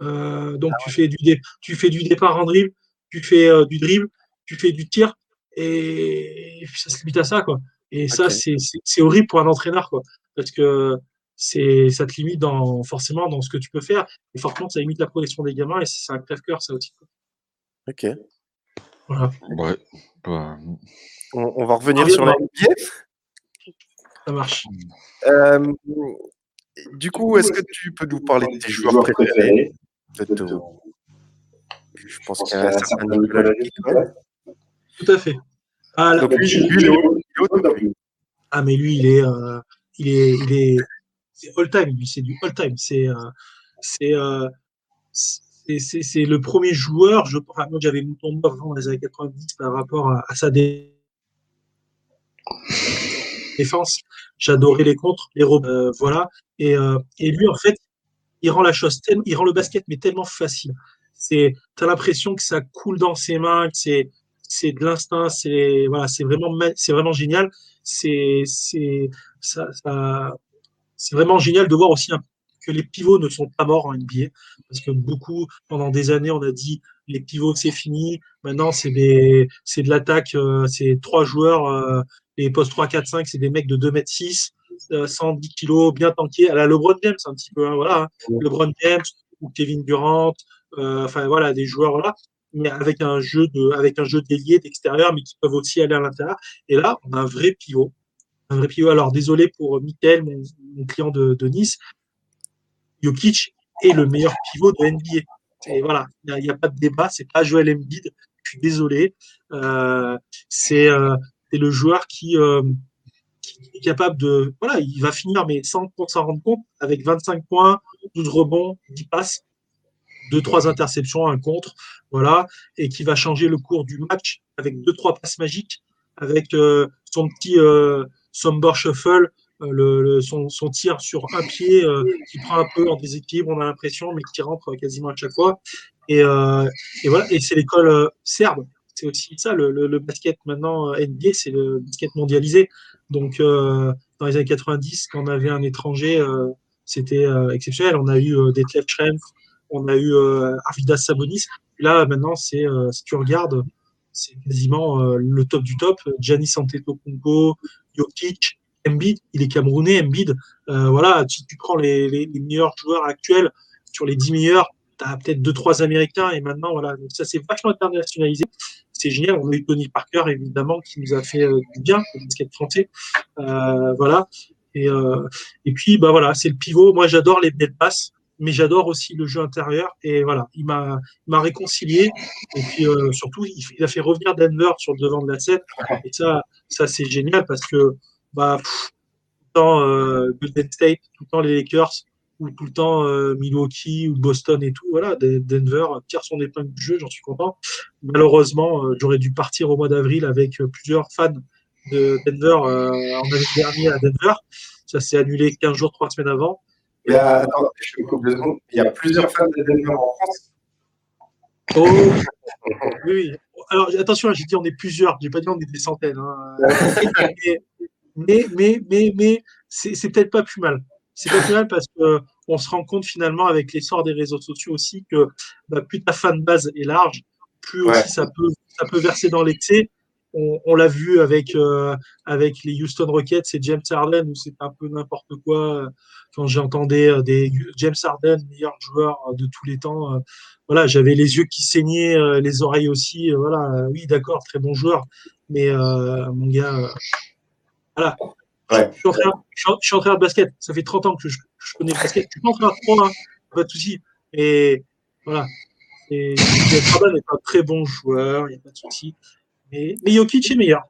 donc ah tu fais du tu fais du départ en dribble, tu fais euh, du dribble, tu fais du tir, et ça se limite à ça, quoi. Et ça, c'est horrible pour un entraîneur, quoi. Parce que c'est ça te limite dans, forcément dans ce que tu peux faire. Et forcément, ça limite la progression des gamins, et c'est un crève-cœur, ça aussi. Ok. Voilà. Ouais. Bah, on, va revenir sur la NBA. Ça marche. Euh, du coup, est-ce que tu peux nous parler de tes joueurs préférés je pense qu'il y a un certain Nicolas Tout à fait. Ah, Donc, lui, lui, lui, ah, mais lui, il est, euh, il est, il est, c'est all time. Lui, c'est du all time. C'est, euh, c'est, euh, c'est, le premier joueur. Je, enfin, moi, j'avais Mouton Noir dans les années 90 par rapport à, sa défense. J'adorais les contres, les euh, voilà. Et, euh, et lui, en fait, il rend la chose, il rend le basket mais tellement facile c'est, t'as l'impression que ça coule dans ses mains, que c'est, de l'instinct, c'est, vraiment, génial. C'est, vraiment génial de voir aussi que les pivots ne sont pas morts en NBA, parce que beaucoup, pendant des années, on a dit les pivots c'est fini. Maintenant, c'est des, c'est de l'attaque, euh, c'est trois joueurs, euh, les postes 3, 4, 5, c'est des mecs de 2 mètres 6, 110 kilos, bien tankiers. À la LeBron James, un petit peu, hein, voilà. Hein. LeBron James ou Kevin Durant, euh, enfin voilà, des joueurs là, mais avec un jeu de, avec un jeu délié d'extérieur, mais qui peuvent aussi aller à l'intérieur. Et là, on a un vrai pivot. Un vrai pivot. Alors, désolé pour Michael, mon, client de, de Nice. Jokic est le meilleur pivot de NBA. Et voilà, il n'y a, pas de débat, c'est pas Joel Embiid, je suis désolé. Euh, c'est le joueur qui, euh, qui, est capable de. Voilà, il va finir, mais sans s'en rendre compte, avec 25 points, 12 rebonds, 10 passes, 2-3 interceptions, un contre, voilà, et qui va changer le cours du match avec 2-3 passes magiques, avec euh, son petit somber shuffle euh, le, son, son, tir sur un pied euh, qui prend un peu en déséquilibre, on a l'impression, mais qui rentre quasiment à chaque fois. Et, euh, et voilà, et c'est l'école serbe. C'est aussi ça, le, le, basket maintenant NBA, c'est le basket mondialisé. Donc, dans les années 90, quand on avait un étranger, c'était exceptionnel. On a eu des Detlef Schrempf, on a eu Arvidas Sabonis. Là, maintenant, c'est si tu regardes, c'est quasiment le top du top. Giannis Antetokounmpo, Jokic, Embiid, il est camerounais, Embiid. Euh, voilà, si tu prends les, meilleurs joueurs actuels, sur les 10 meilleurs, tu as peut-être 2-3 Américains, et maintenant, voilà, ça s'est vachement internationalisé. C'est génial. On a eu Tony Parker, évidemment, qui nous a fait euh, du bien, le basket français. Euh, voilà. Et, puis, bah voilà, c'est le pivot. Moi, j'adore les belles passes mais j'adore aussi le jeu intérieur. Et voilà, il m'a, réconcilié. Et puis surtout, il, a fait revenir Denver sur le devant de la scène. Et ça, ça c'est génial parce que bah, tout le temps euh, Golden State, tout le temps les Lakers, ou tout le temps euh, Milwaukee ou Boston et tout. Voilà, Denver tire son épingle du jeu, j'en suis content. Malheureusement, euh, j'aurais dû partir au mois d'avril avec plusieurs fans de Denver en avril dernier à Denver. Ça s'est annulé 15 jours, 3 semaines avant. Il y a, attends, je coupe deux secondes. Il y a plusieurs fans de Denver en France. Oh, oui. Alors attention, j'ai dit on est plusieurs, j'ai pas dit on est des centaines. Hein. mais, mais, mais, mais c'est peut-être pas plus mal. C'est pas plus mal parce qu'on se rend compte finalement avec l'essor des réseaux sociaux aussi que bah, plus ta fan base est large, plus aussi ça peut, ça peut verser dans l'excès. On, l'a vu avec, euh, avec les Houston Rockets et James Harden où c'est un peu n'importe quoi. Quand j'entendais euh, des James Harden, meilleur joueur de tous les temps, euh, voilà, j'avais les yeux qui saignaient, les oreilles aussi. voilà, oui, d'accord, très bon joueur, mais mon gars, voilà. Je, suis en train, de basket. Ça fait 30 ans que je, connais le basket. Je suis pas en train de prendre, hein. pas de souci. Et voilà. Et est un très bon joueur, il n'y a pas de souci. Mais, mais Jokic est meilleur.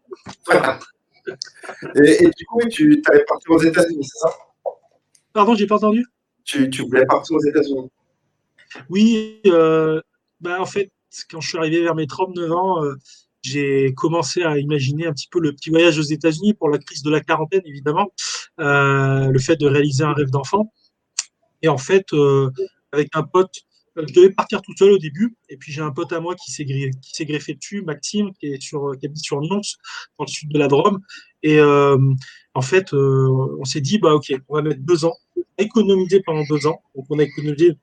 et, du coup, tu allais partir aux États-Unis, c'est ça? Pardon, j'ai pas entendu? Tu, tu, voulais partir aux États-Unis? Oui, euh, bah, en fait, quand je suis arrivé vers mes 39 ans, euh, j'ai commencé à imaginer un petit peu le petit voyage aux États-Unis pour la crise de la quarantaine, évidemment, euh, le fait de réaliser un rêve d'enfant. Et en fait, euh, avec un pote, euh, je devais partir tout seul au début, et puis j'ai un pote à moi qui s'est greffé, dessus, Maxime, qui est sur qui habite sur Nyons, dans le sud de la Drôme. Et en fait, on s'est dit, bah ok, on va mettre deux ans, économiser pendant deux ans. Donc on a économisé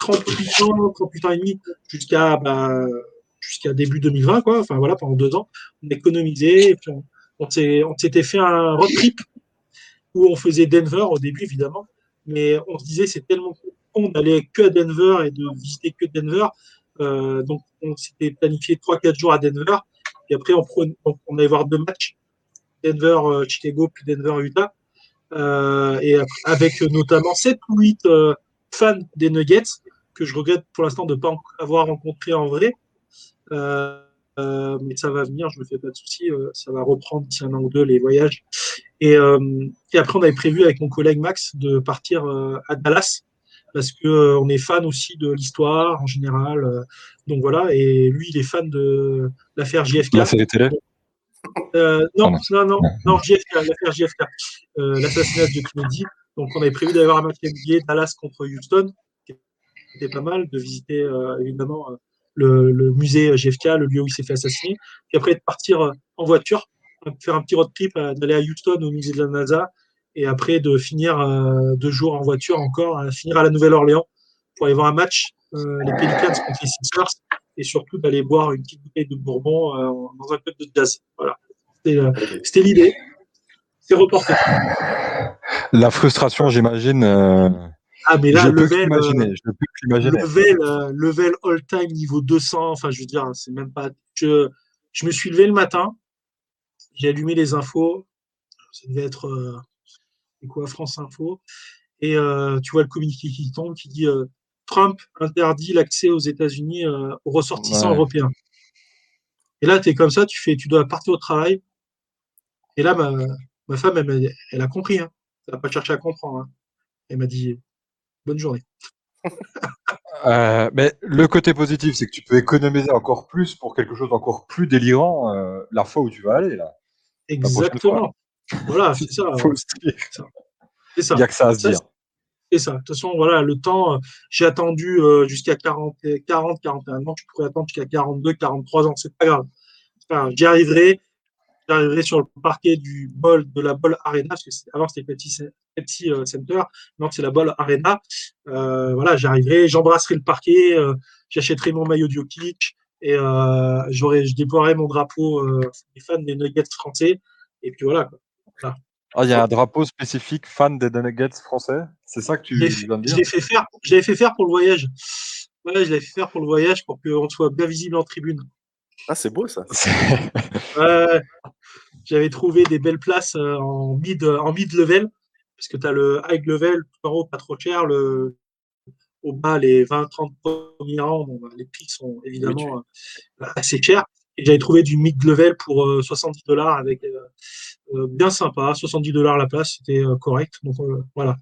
38 ans, 38 ans et demi, jusqu'à bah, jusqu'à début 2020, quoi. Enfin voilà, pendant deux ans, on économisait, on, s'était fait un road trip où on faisait Denver au début, évidemment, mais on se disait c'est tellement con d'aller que à Denver et de visiter que Denver. Euh, donc on s'était planifié 3-4 jours à Denver, et après on, on allait voir deux matchs, Denver, euh, puis Denver, Utah, euh, et avec notamment 7 ou 8 fans des Nuggets que je regrette pour l'instant de ne pas avoir rencontré en vrai. Euh, euh, mais ça va venir, je me fais pas de soucis, euh, ça va reprendre d'ici un an ou deux les voyages. Et, et, après, on avait prévu avec mon collègue Max de partir à Dallas parce que on est fan aussi de l'histoire en général. donc voilà, et lui, il est fan de l'affaire JFK. La série télé? Euh, non, non, non, non, JFK, l'affaire JFK, euh, l'assassinat de Kennedy. Donc, on avait prévu d'avoir un match NBA Dallas contre Houston. c'était pas mal de visiter euh, évidemment euh, le, le, musée GFK, le lieu où il s'est fait assassiner. Puis après de partir euh, en voiture, faire un petit road trip, d'aller à Houston au musée de la NASA, et après de finir deux jours en voiture encore, à finir à la Nouvelle-Orléans pour aller voir un match, les Pelicans contre les Sixers, et surtout d'aller boire une petite bouteille de Bourbon dans un club de jazz. Voilà, c'était l'idée. C'est reporté. La frustration, j'imagine. Euh, ah, mais là, je level, imaginer. Level, euh, level all-time niveau 200. Enfin, je veux dire, c'est même pas. Je, je me suis levé le matin, j'ai allumé les infos. Ça devait être. Euh, quoi, France Info. Et tu vois le communiqué qui tombe qui dit Trump interdit l'accès aux États-Unis aux ressortissants européens. Et là, tu es comme ça, tu fais, tu dois partir au travail. Et là, ma, ma femme, elle, elle, a compris. Hein. Elle n'a pas cherché à comprendre. Hein. Elle m'a dit bonne journée. Euh, mais le côté positif, c'est que tu peux économiser encore plus pour quelque chose d'encore plus délirant euh, la fois où tu vas aller là. Exactement. Voilà, c'est ça. C'est ça. Il n'y a que ça à se dire. C'est ça. De toute façon, voilà, le temps, euh, j'ai attendu jusqu'à 40, 40, 41 ans. Je pourrais attendre jusqu'à 42, 43 ans. C'est pas grave. Enfin, J'y arriverai j'arriverai sur le parquet du bol de la Ball Arena, parce que avant c'était Pepsi, Pepsi euh, Center, maintenant c'est la Ball Arena. Euh, voilà, j'arriverai, j'embrasserai le parquet, euh, j'achèterai mon maillot Jokic et euh, j'aurai, je déploierai mon drapeau des fans des Nuggets français. Et puis voilà. voilà. Ah, il y a un drapeau spécifique fan des Nuggets français? C'est ça que tu viens de dire Je l'ai fait, faire, fait faire pour le voyage. Ouais, je l'ai fait faire pour le voyage pour qu'on soit bien visible en tribune. Ah, c'est beau ça. ouais, j'avais trouvé des belles places euh, en mid, en mid level, parce que tu as le high level, tout en haut, pas trop cher, le, au bas, les 20-30 premiers rangs, bah, les prix sont évidemment euh, assez chers. Et j'avais trouvé du mid level pour 70 euh, dollars avec bien sympa, 70 dollars la place, c'était correct. Donc voilà,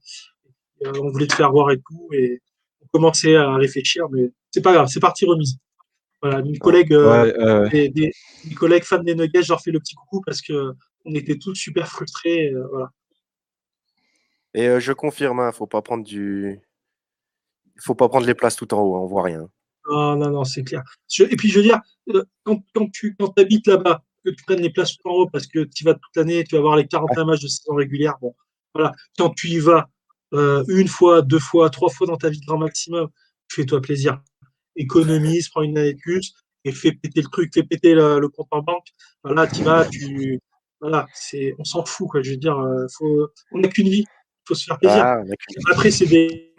on voulait te faire voir et tout, et on commençait à réfléchir, mais c'est pas grave, c'est parti remise. Voilà, mes collègues, euh, des, collègues fans des Nuggets, je leur fais le petit coucou parce que on était tous super frustrés. Euh, voilà. Et euh, je confirme, il hein, faut pas prendre du, faut pas prendre les places tout en haut, hein, on voit rien. Non, non, non, c'est clair. et puis je veux dire, quand, quand tu quand habites là-bas, que tu prennes les places tout en haut parce que tu vas toute l'année, tu vas voir les 41 matchs de saison régulière. Bon, voilà. Quand tu y vas une fois, deux fois, trois fois dans ta vie grand maximum, fais-toi plaisir économise, prends une année de plus et fais péter le truc, fais péter le, compte en banque. Voilà, tu vas, tu. Voilà, c'est, on s'en fout, quoi. Je veux dire, euh, faut, on n'a qu'une vie, il faut se faire plaisir. Ah, après, c'est des.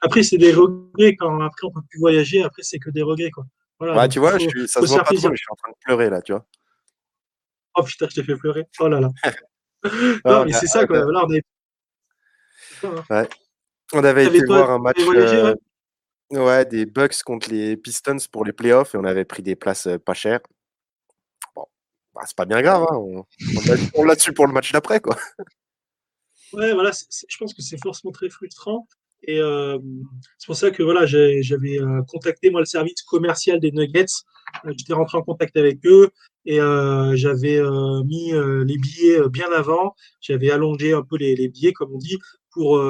Après, c'est des regrets quand après on peut plus voyager. Après, c'est que des regrets, quoi. Voilà, tu vois, je suis, ça se voit pas trop, mais je suis en train de pleurer là, tu vois. Oh putain, je t'ai fait pleurer. Oh là là. non, mais c'est ça, quoi. Voilà, on, hein. ouais. on avait été voir un match. Euh, Ouais, des Bucks contre les Pistons pour les playoffs et on avait pris des places pas chères. Bon, bah, c'est pas bien grave, hein, on, l'a su pour le match d'après, quoi. Ouais, voilà, je pense que c'est forcément très frustrant. Et c'est pour ça que voilà, j'avais contacté moi le service commercial des Nuggets. J'étais rentré en contact avec eux et j'avais mis les billets bien avant. J'avais allongé un peu les, les, billets, comme on dit, pour,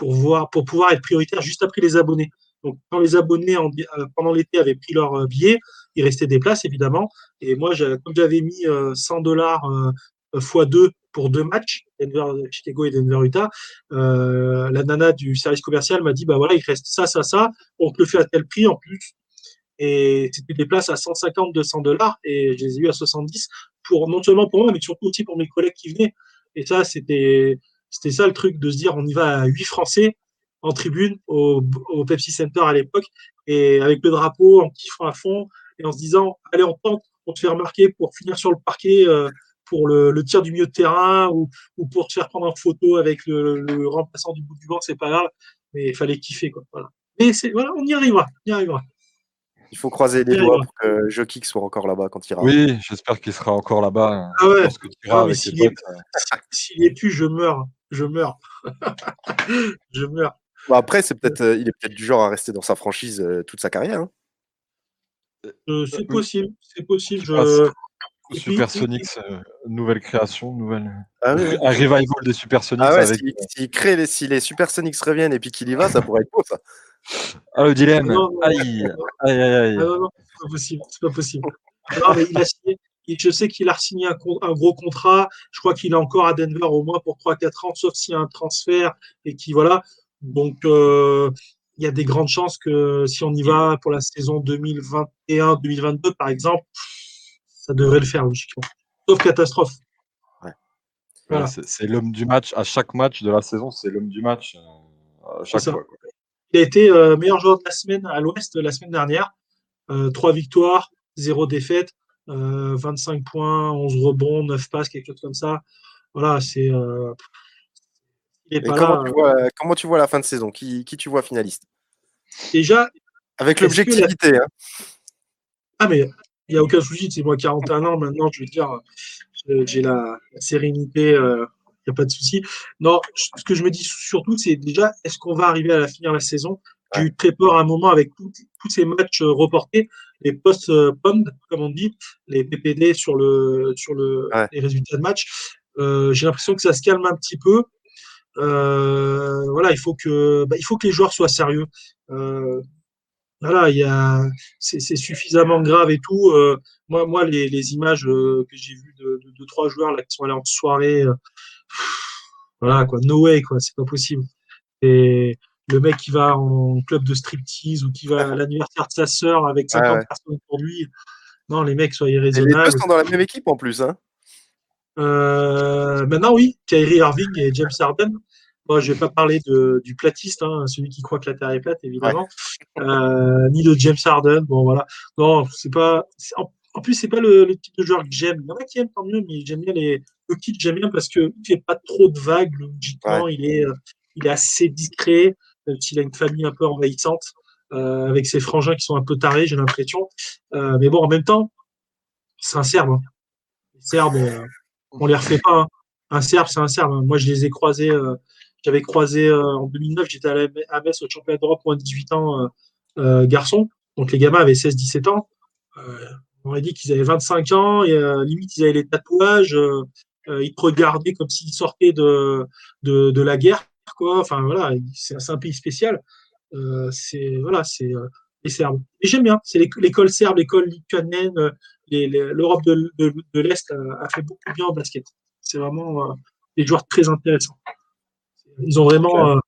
voir, pour pouvoir être prioritaire juste après les abonnés. Donc, quand les abonnés euh, pendant l'été avaient pris leur euh, billet, il restait des places, évidemment. Et moi, comme j'avais mis 100 euh, dollars x 2 pour deux matchs, Denver, Chicago et Denver, Utah, la nana du service commercial m'a dit, bah voilà, il reste ça, ça, ça, on te le fait à tel prix en plus. Et c'était des places à 150, 200 dollars, et je les ai eu à 70, pour, non seulement pour moi, mais surtout aussi pour mes collègues qui venaient. Et ça, c'était, c'était ça le truc de se dire, on y va à 8 Français, en tribune au, Pepsi Center à l'époque, et avec le drapeau en kiffant à fond, et en se disant, allez, on tente, on te fait remarquer pour finir sur le parquet euh, pour le, tir du milieu de terrain ou, pour te faire prendre en photo avec le, remplaçant du bout du banc, c'est pas grave, mais il fallait kiffer. Quoi, voilà. Mais voilà, on y arrivera, on y arrivera. Il faut croiser les doigts pour que Jokic soit encore là-bas quand il ira. Oui, j'espère qu'il sera encore là-bas. Ah ouais. Ah, s'il n'est est plus, je meurs. Je meurs. je meurs après, c'est peut-être, euh, il est peut-être du genre à rester dans sa franchise euh, toute sa carrière. Hein. Euh, c'est possible, c'est possible. Supersonics, nouvelle création, nouvelle... Ah un revival des Supersonics. Ah si, les Supersonics reviennent et puis qu'il y va, ça pourrait être beau ça. Ah, le dilemme. Non, non, Aïe, aïe, aïe, aïe. Ah non, non, c'est pas possible. C'est pas possible. Non, mais il a signé. et Je sais qu'il a signé un, un gros contrat. Je crois qu'il est encore à Denver au moins pour 3-4 ans, sauf s'il y a un transfert et qui voilà. Donc euh, il y a des grandes chances que si on y va pour la saison 2021-2022 par exemple, ça devrait le faire logiquement. Sauf catastrophe. Ouais, c'est- C'est l'homme du match. À chaque match de la saison, c'est l'homme du match. euh, À chaque fois. quoi. Il a été euh, meilleur joueur de la semaine à l'Ouest la semaine dernière. Euh, 3 victoires, 0 défaite, euh, 25 points, 11 rebonds, 9 passes, quelque chose comme ça. Voilà, c'est. Euh, Et pas comment, là. tu euh. vois, comment tu vois la fin de saison? Qui, qui tu vois finaliste? Déjà, Avec la- l'objectivité. hein. ah, mais il n'y a aucun souci, c'est moi 41 ans maintenant, je veux dire, euh, j'ai la, la sérénité, il n'y a pas de souci. Non, ce que je me dis surtout, c'est déjà, est-ce qu'on va arriver à la finir la saison? J'ai eu très peur à un moment avec tous ces matchs euh, reportés, les post-pond, comme on dit, les PPD sur, le, sur le, Ouais. les résultats de match. Euh, J'ai l'impression que ça se calme un petit peu. Euh, voilà, il faut que, bah, il faut que les joueurs soient sérieux. Euh, voilà, il y a, c'est suffisamment grave et tout. Euh, moi, moi, les, les images que j'ai vues de, de, de trois joueurs là qui sont allés en soirée, voilà quoi, no way quoi, c'est pas possible. Et le mec qui va en club de striptease ou qui va à l'anniversaire de sa sœur avec 50 Ouais, ouais. personnes pour lui. Non, les mecs, soyez Et les deux raisonnables. sont dans la même équipe en plus. Hein. Euh, maintenant, oui, Kyrie Irving et James Harden. Moi, je vais pas parler de, du platiste, hein, celui qui croit que la Terre est plate, évidemment, euh, ni de James Harden. Bon, voilà. Non, c'est pas. En, en plus, c'est pas le, le type de joueur que j'aime. Il y en a qui aiment tant mieux, mais j'aime bien les. Le kit, j'aime bien parce que il fait pas trop de vagues. Logiquement, il est, euh, il est assez discret. Même s'il a une famille un peu envahissante, euh, avec ses frangins qui sont un peu tarés, j'ai l'impression. Euh, mais bon, en même temps, c'est un Serbe. hein. Les Serbes, euh, on les refait pas. hein. Un Serbe, c'est un Serbe. hein. Moi, je les ai croisés. euh, J'avais croisé euh, en 2009, j'étais à, à Metz au championnat d'Europe moins de 18 ans, euh, euh, garçons. Donc les gamins avaient 16-17 ans. On aurait dit qu'ils avaient 25 ans, et limite ils avaient les tatouages. ils te regardaient comme s'ils sortaient de, de, la guerre. Quoi. Enfin voilà, c'est un pays spécial. C'est voilà, c'est les Serbes. Et j'aime bien. C'est l'éc- l'école serbe, l'école lituanienne. L'Europe de, de, de l'Est a fait beaucoup bien en basket. C'est vraiment euh, des joueurs très intéressants. Ils ont vraiment, euh,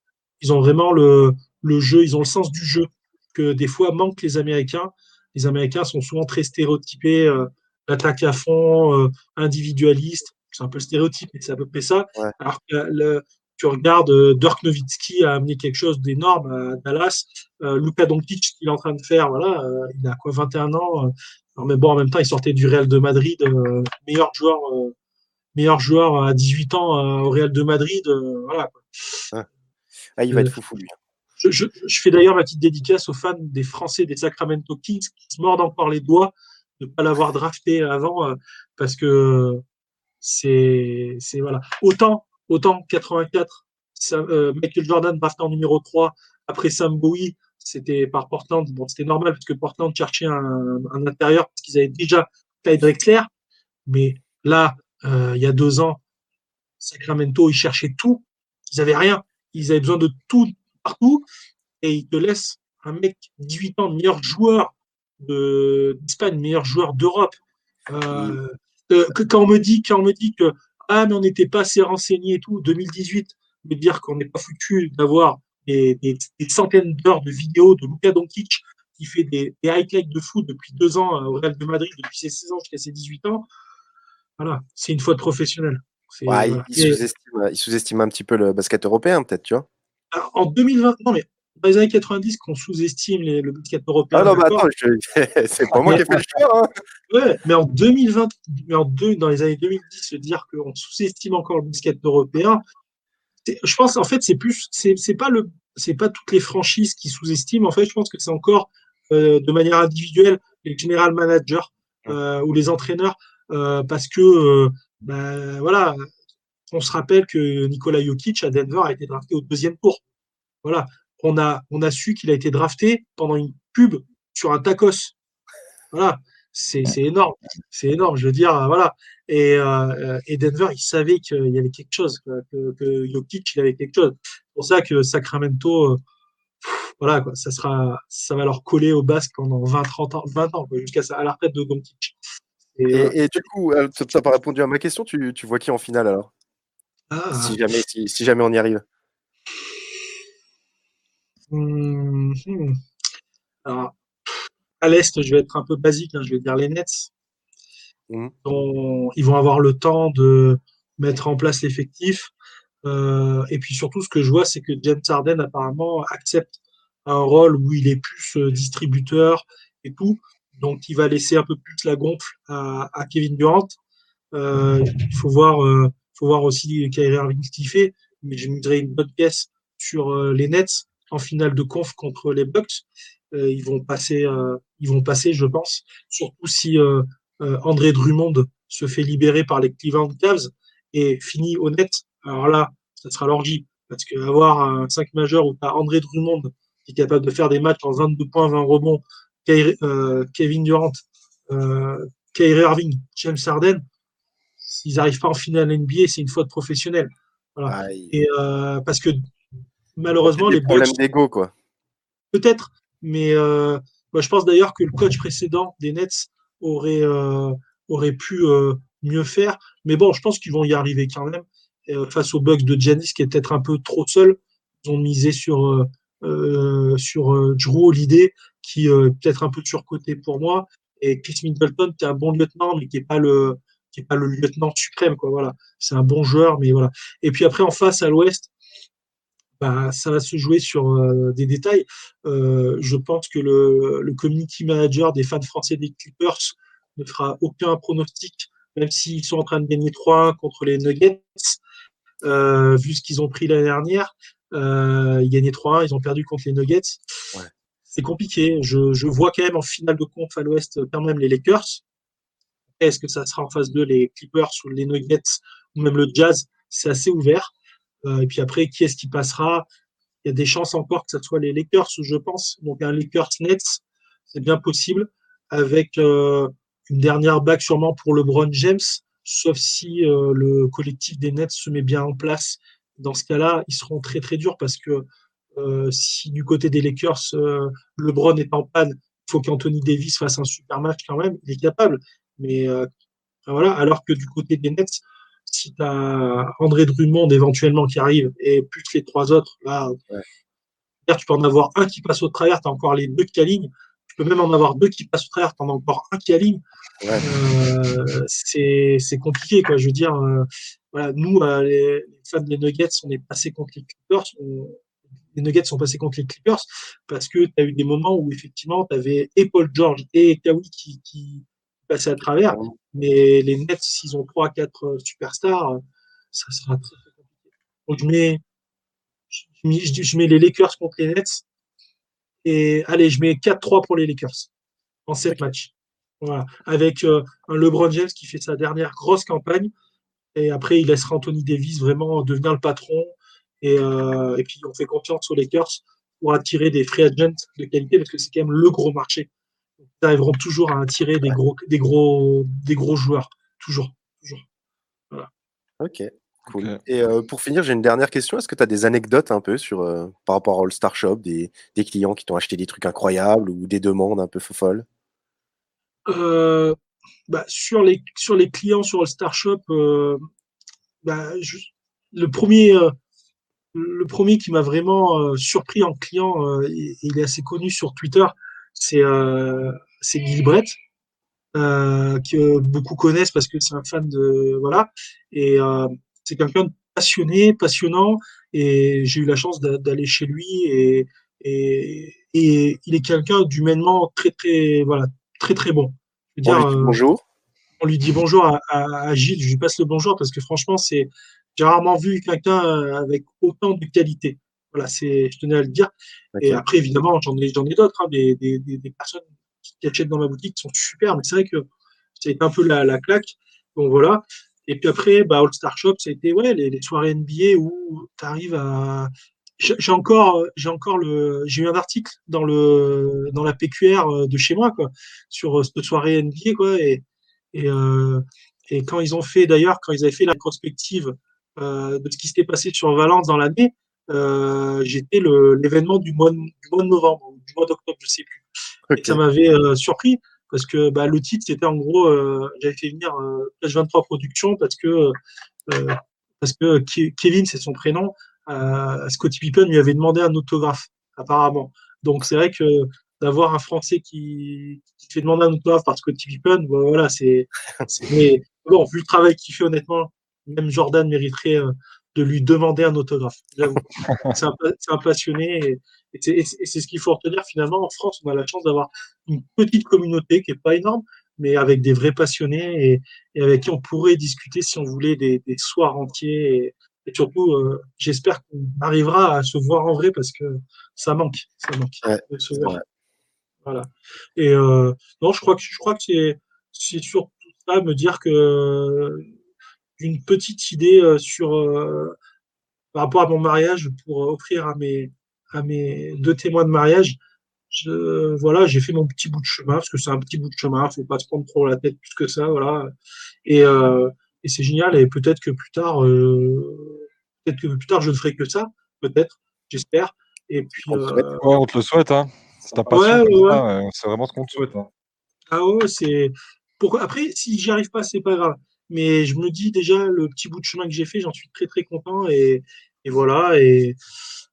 ils ont vraiment le, le jeu, ils ont le sens du jeu que des fois manquent les Américains. Les Américains sont souvent très stéréotypés, euh, l'attaque à fond, euh, individualiste. C'est un peu le stéréotype, mais c'est à peu près ça. Ouais. Alors que le- tu regardes, euh, Dirk Nowitzki a amené quelque chose d'énorme à Dallas. Euh, Luka Doncic, qu'il est en train de faire, voilà, euh, il a quoi, 21 ans. euh, mais bon, en même temps, il sortait du Real de Madrid, meilleur joueur, meilleur joueur à 18 ans au Real de Madrid. voilà. quoi. Ah, il va être foufou lui. Je, je- je fais d'ailleurs ma petite dédicace aux fans des Français des Sacramento Kings qui se mordent encore les doigts de ne pas l'avoir drafté avant parce que c'est c'est- voilà autant autant 84 ça, euh, Michael Jordan drafté en numéro 3 après Sam Bowie c'était par Portland. Bon c'était normal parce que Portland cherchait un, intérieur parce qu'ils avaient déjà Clyde Drexler. Mais là euh, il y a deux ans Sacramento ils cherchaient tout. Ils avaient rien. Ils avaient besoin de tout partout. Et ils te laissent un mec 18 ans meilleur joueur de- d'Espagne meilleur joueur d'Europe. Euh, quand on me dit quand on me dit que ah mais on n'était pas assez renseigné et tout 2018 me dire qu'on n'est pas foutu d'avoir des, des- des centaines d'heures de vidéos de Luka Doncic qui fait des, des highlights de foot depuis deux ans euh, au Real de Madrid depuis ses 16 ans jusqu'à ses 18 ans voilà c'est une faute professionnelle Ouais, il- voilà. il sous-estime un petit peu le basket européen, peut-être, tu vois. en 2020 non mais dans les années 90 qu'on sous-estime les- le basket européen Ah non, mais d'accord. attends, je- c'est pas moi qui ai fait le choix. hein. Ouais, mais en 2020, mais en deux, dans les années 2010, se dire qu'on sous-estime encore le basket européen, je pense en fait c'est plus, c'est pas le, c'est pas toutes les franchises qui sous-estiment. En fait, je pense que c'est encore euh, de manière individuelle les general managers euh, ou les entraîneurs euh, parce que ben, voilà, on se rappelle que Nikola Jokic à Denver a été drafté au deuxième tour. Voilà, on a on a su qu'il a été drafté pendant une pub sur un tacos. Voilà, c'est énorme, c'est énorme. Je veux dire, euh, voilà. Et, euh, et Denver, il savait qu'il y avait quelque chose, que, que Jokic, il avait quelque chose. C'est pour ça que Sacramento, euh, pff, voilà, quoi, ça, sera, ça va leur coller au basque pendant 20, 30 ans, 20 ans, jusqu'à à la retraite de Doncic. Et, du coup, ça n'a pas répondu à ma question, tu, tu vois qui en finale alors? Ah. si, jamais, si, jamais on y arrive hmm, hmm. Alors, à l'Est, je vais être un peu basique, hein, je vais dire les Nets. Mmh. ils vont avoir le temps de mettre en place l'effectif. Euh, et puis surtout, ce que je vois, c'est que James Harden apparemment accepte un rôle où il est plus euh, distributeur et tout. Donc, il va laisser un peu plus la gonfle à, Kevin Durant. Euh, il faut voir, faut voir aussi Kyrie Irving ce qu'il fait. Mais je voudrais une bonne pièce sur les Nets en finale de conf contre les Bucks. ils vont passer, ils vont passer, je pense. Surtout si André Drummond se fait libérer par les Cleveland Cavs et finit honnête, alors là, ça sera l'orgie. Parce qu'avoir un 5 majeur où tu as André Drummond qui est capable de faire des matchs en 22 points, 20 rebonds, euh, Kevin Durant, euh, Kyrie Irving, James Harden, s'ils n'arrivent pas en finale NBA, c'est une faute professionnelle. Voilà. Et euh, parce que malheureusement, les problèmes d'ego, quoi. Peut-être, mais euh, moi, je pense d'ailleurs que le coach précédent des Nets aurait, euh, aurait pu euh, mieux faire. Mais bon, je pense qu'ils vont y arriver quand même. Euh, face aux Bucks de Giannis, qui est peut-être un peu trop seul, ils ont misé sur, sur Drew Holiday, qui est peut-être un peu surcoté pour moi. Et Chris Middleton, qui est un bon lieutenant, mais qui n'est pas le qui est pas le lieutenant suprême quoi voilà c'est un bon joueur mais voilà et puis après en face à l'ouest bah, ça va se jouer sur des détails. je pense que le, le, community manager des fans français des Clippers ne fera aucun pronostic, même s'ils sont en train de gagner 3-1 contre les Nuggets. Euh, vu ce qu'ils ont pris l'année dernière, euh, ils gagnaient 3-1, ils ont perdu contre les Nuggets. C'est compliqué. Je, je, vois quand même en finale de conf à l'Ouest quand même les Lakers. Est-ce que ça sera en phase 2 les Clippers ou les Nuggets ou même le Jazz? C'est assez ouvert. Euh, et puis après, qui est-ce qui passera? Il y a des chances encore que ce soit les Lakers, je pense. Donc un Lakers Nets, c'est bien possible, avec euh, une dernière bague sûrement pour LeBron James, sauf si euh, le collectif des Nets se met bien en place. Dans ce cas-là, ils seront très très durs parce que si du côté des Lakers, LeBron est en panne, il faut qu'Anthony Davis fasse un super match quand même. Il est capable. Mais voilà, alors que du côté des Nets, si tu as André Drummond éventuellement qui arrive et plus les trois autres, là, tu peux en avoir un qui passe au travers, tu as encore les deux qui alignent. Tu peux même en avoir deux qui passent au travers, tu en as encore un qui aligne. Euh, c'est compliqué, quoi. Je veux dire, euh, voilà, nous, euh, les, fans des Nuggets, on est passé contre les Clippers. les Nuggets sont passés contre les Clippers parce que tu as eu des moments où effectivement tu avais et Paul George et Kawhi qui, qui passaient à travers. Mais les Nets, s'ils ont 3-4 euh, superstars, euh, ça sera très, très compliqué. Donc je mets, je, mets les Lakers contre les Nets. Et allez, je mets 4-3 pour les Lakers en 7 matchs. Voilà. Avec euh, un LeBron James qui fait sa dernière grosse campagne. Et après, il laissera Anthony Davis vraiment devenir le patron. Et, et puis, on fait confiance aux Lakers pour attirer des free agents de qualité parce que c'est quand même le gros marché ils arriveront toujours à attirer des gros, des gros, des gros joueurs. Toujours. toujours. Ok. Cool. Et euh, pour finir, j'ai une dernière question. Est-ce que tu as des anecdotes un peu sur, euh, par rapport à All Star Shop, des, des clients qui t'ont acheté des trucs incroyables ou des demandes un peu folles euh, bah, sur, les, sur les clients sur All Star Shop, bah, le, premier, le premier qui m'a vraiment surpris en client, il est assez connu sur Twitter, c'est euh, c'est Brett, euh, que beaucoup connaissent parce que c'est un fan de voilà et euh, c'est quelqu'un de passionné, passionnant et j'ai eu la chance d'aller chez lui et, et, et il est quelqu'un d'humainement très très voilà très très bon. on lui dit bonjour. On lui dit bonjour à, à, Gilles, je lui passe le bonjour parce que franchement c'est j'ai rarement vu quelqu'un avec autant de qualité. Voilà, c'est, je tenais à le dire. Et après, évidemment, j'en ai, j'en ai d'autres, hein, des, des, des, personnes qui achètent dans ma boutique qui sont super, mais c'est vrai que ça a été un peu la, la claque. Donc voilà. Et puis après, bah, All Star Shop, ça a été ouais, les, les soirées NBA où tu arrives à. J'ai encore, j'ai encore le, j'ai eu un article dans le, dans la PQR de chez moi, quoi, sur euh, cette soirée NBA, quoi, et, et, euh, et quand ils ont fait, d'ailleurs, quand ils avaient fait la prospective euh, de ce qui s'était passé sur Valence dans l'année, j'étais l'événement du mois, du mois de novembre, du mois d'octobre, je sais plus. Et ça m'avait surpris parce que bah, le titre, c'était en gros, j'avais fait venir Page 23 Productions parce que, parce que Kevin, c'est son prénom, Scotty Pippen lui avait demandé un autographe, apparemment. Donc c'est vrai que d'avoir un Français qui, qui, fait demander un autographe par Scotty Pippen, bah, voilà, c'est. Mais bon, vu le travail qu'il fait, honnêtement, même Jordan mériterait euh, de lui demander un autographe. c'est un, passionné et, c'est ce qu'il faut retenir finalement. En France, on a la chance d'avoir une petite communauté qui n'est pas énorme, mais avec des vrais passionnés et, avec qui on pourrait discuter si on voulait des, soirs entiers. Et, surtout, euh, j'espère qu'on arrivera à se voir en vrai parce que ça manque. Ça manque de se voir. Voilà. Et euh, non, je crois que je crois que c'est c'est surtout ça, me dire que une petite idée euh, sur euh, par rapport à mon mariage pour offrir à mes à mes deux témoins de mariage. Je, voilà, j'ai fait mon petit bout de chemin parce que c'est un petit bout de chemin, faut pas se prendre trop la tête plus que ça, voilà. Et, euh, et c'est génial. Et peut-être que plus tard, euh, peut-être que plus tard je ne ferai que ça, peut-être, j'espère. Et puis, on, euh, on te le souhaite, hein. C'est ta passion, ouais, c'est vraiment ce qu'on te souhaite. Hein. Ah ouais, c'est. Pour... Après, si j'y arrive pas, c'est pas grave. Mais je me dis déjà, le petit bout de chemin que j'ai fait, j'en suis très très content. Et, et voilà. Et,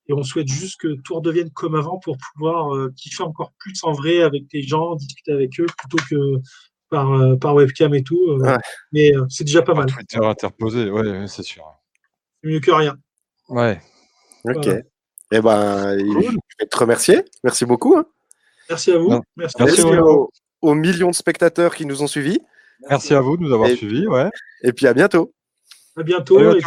et, on souhaite juste que tout redevienne comme avant pour pouvoir euh, kiffer encore plus en vrai avec les gens, discuter avec eux plutôt que par, euh, par webcam et tout. Euh. Mais c'est déjà pas mal. Twitter interposé, ouais, c'est sûr. C'est mieux que rien. Ouais. Ok. Eh ben, je vais te remercier. Merci beaucoup. Hein. Merci à vous. Merci, Merci aux, aux, millions de spectateurs qui nous ont suivis. Merci à vous de nous avoir suivis. Ouais. Et puis à bientôt. À bientôt. À et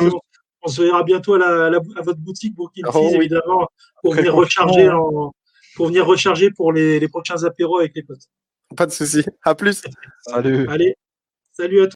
on, se verra bientôt à, la, à, votre boutique oh, évidemment, pour venir, recharger en, pour venir recharger pour les, les prochains apéros avec les potes. Pas de souci. À plus. Salut. Allez, salut à tous.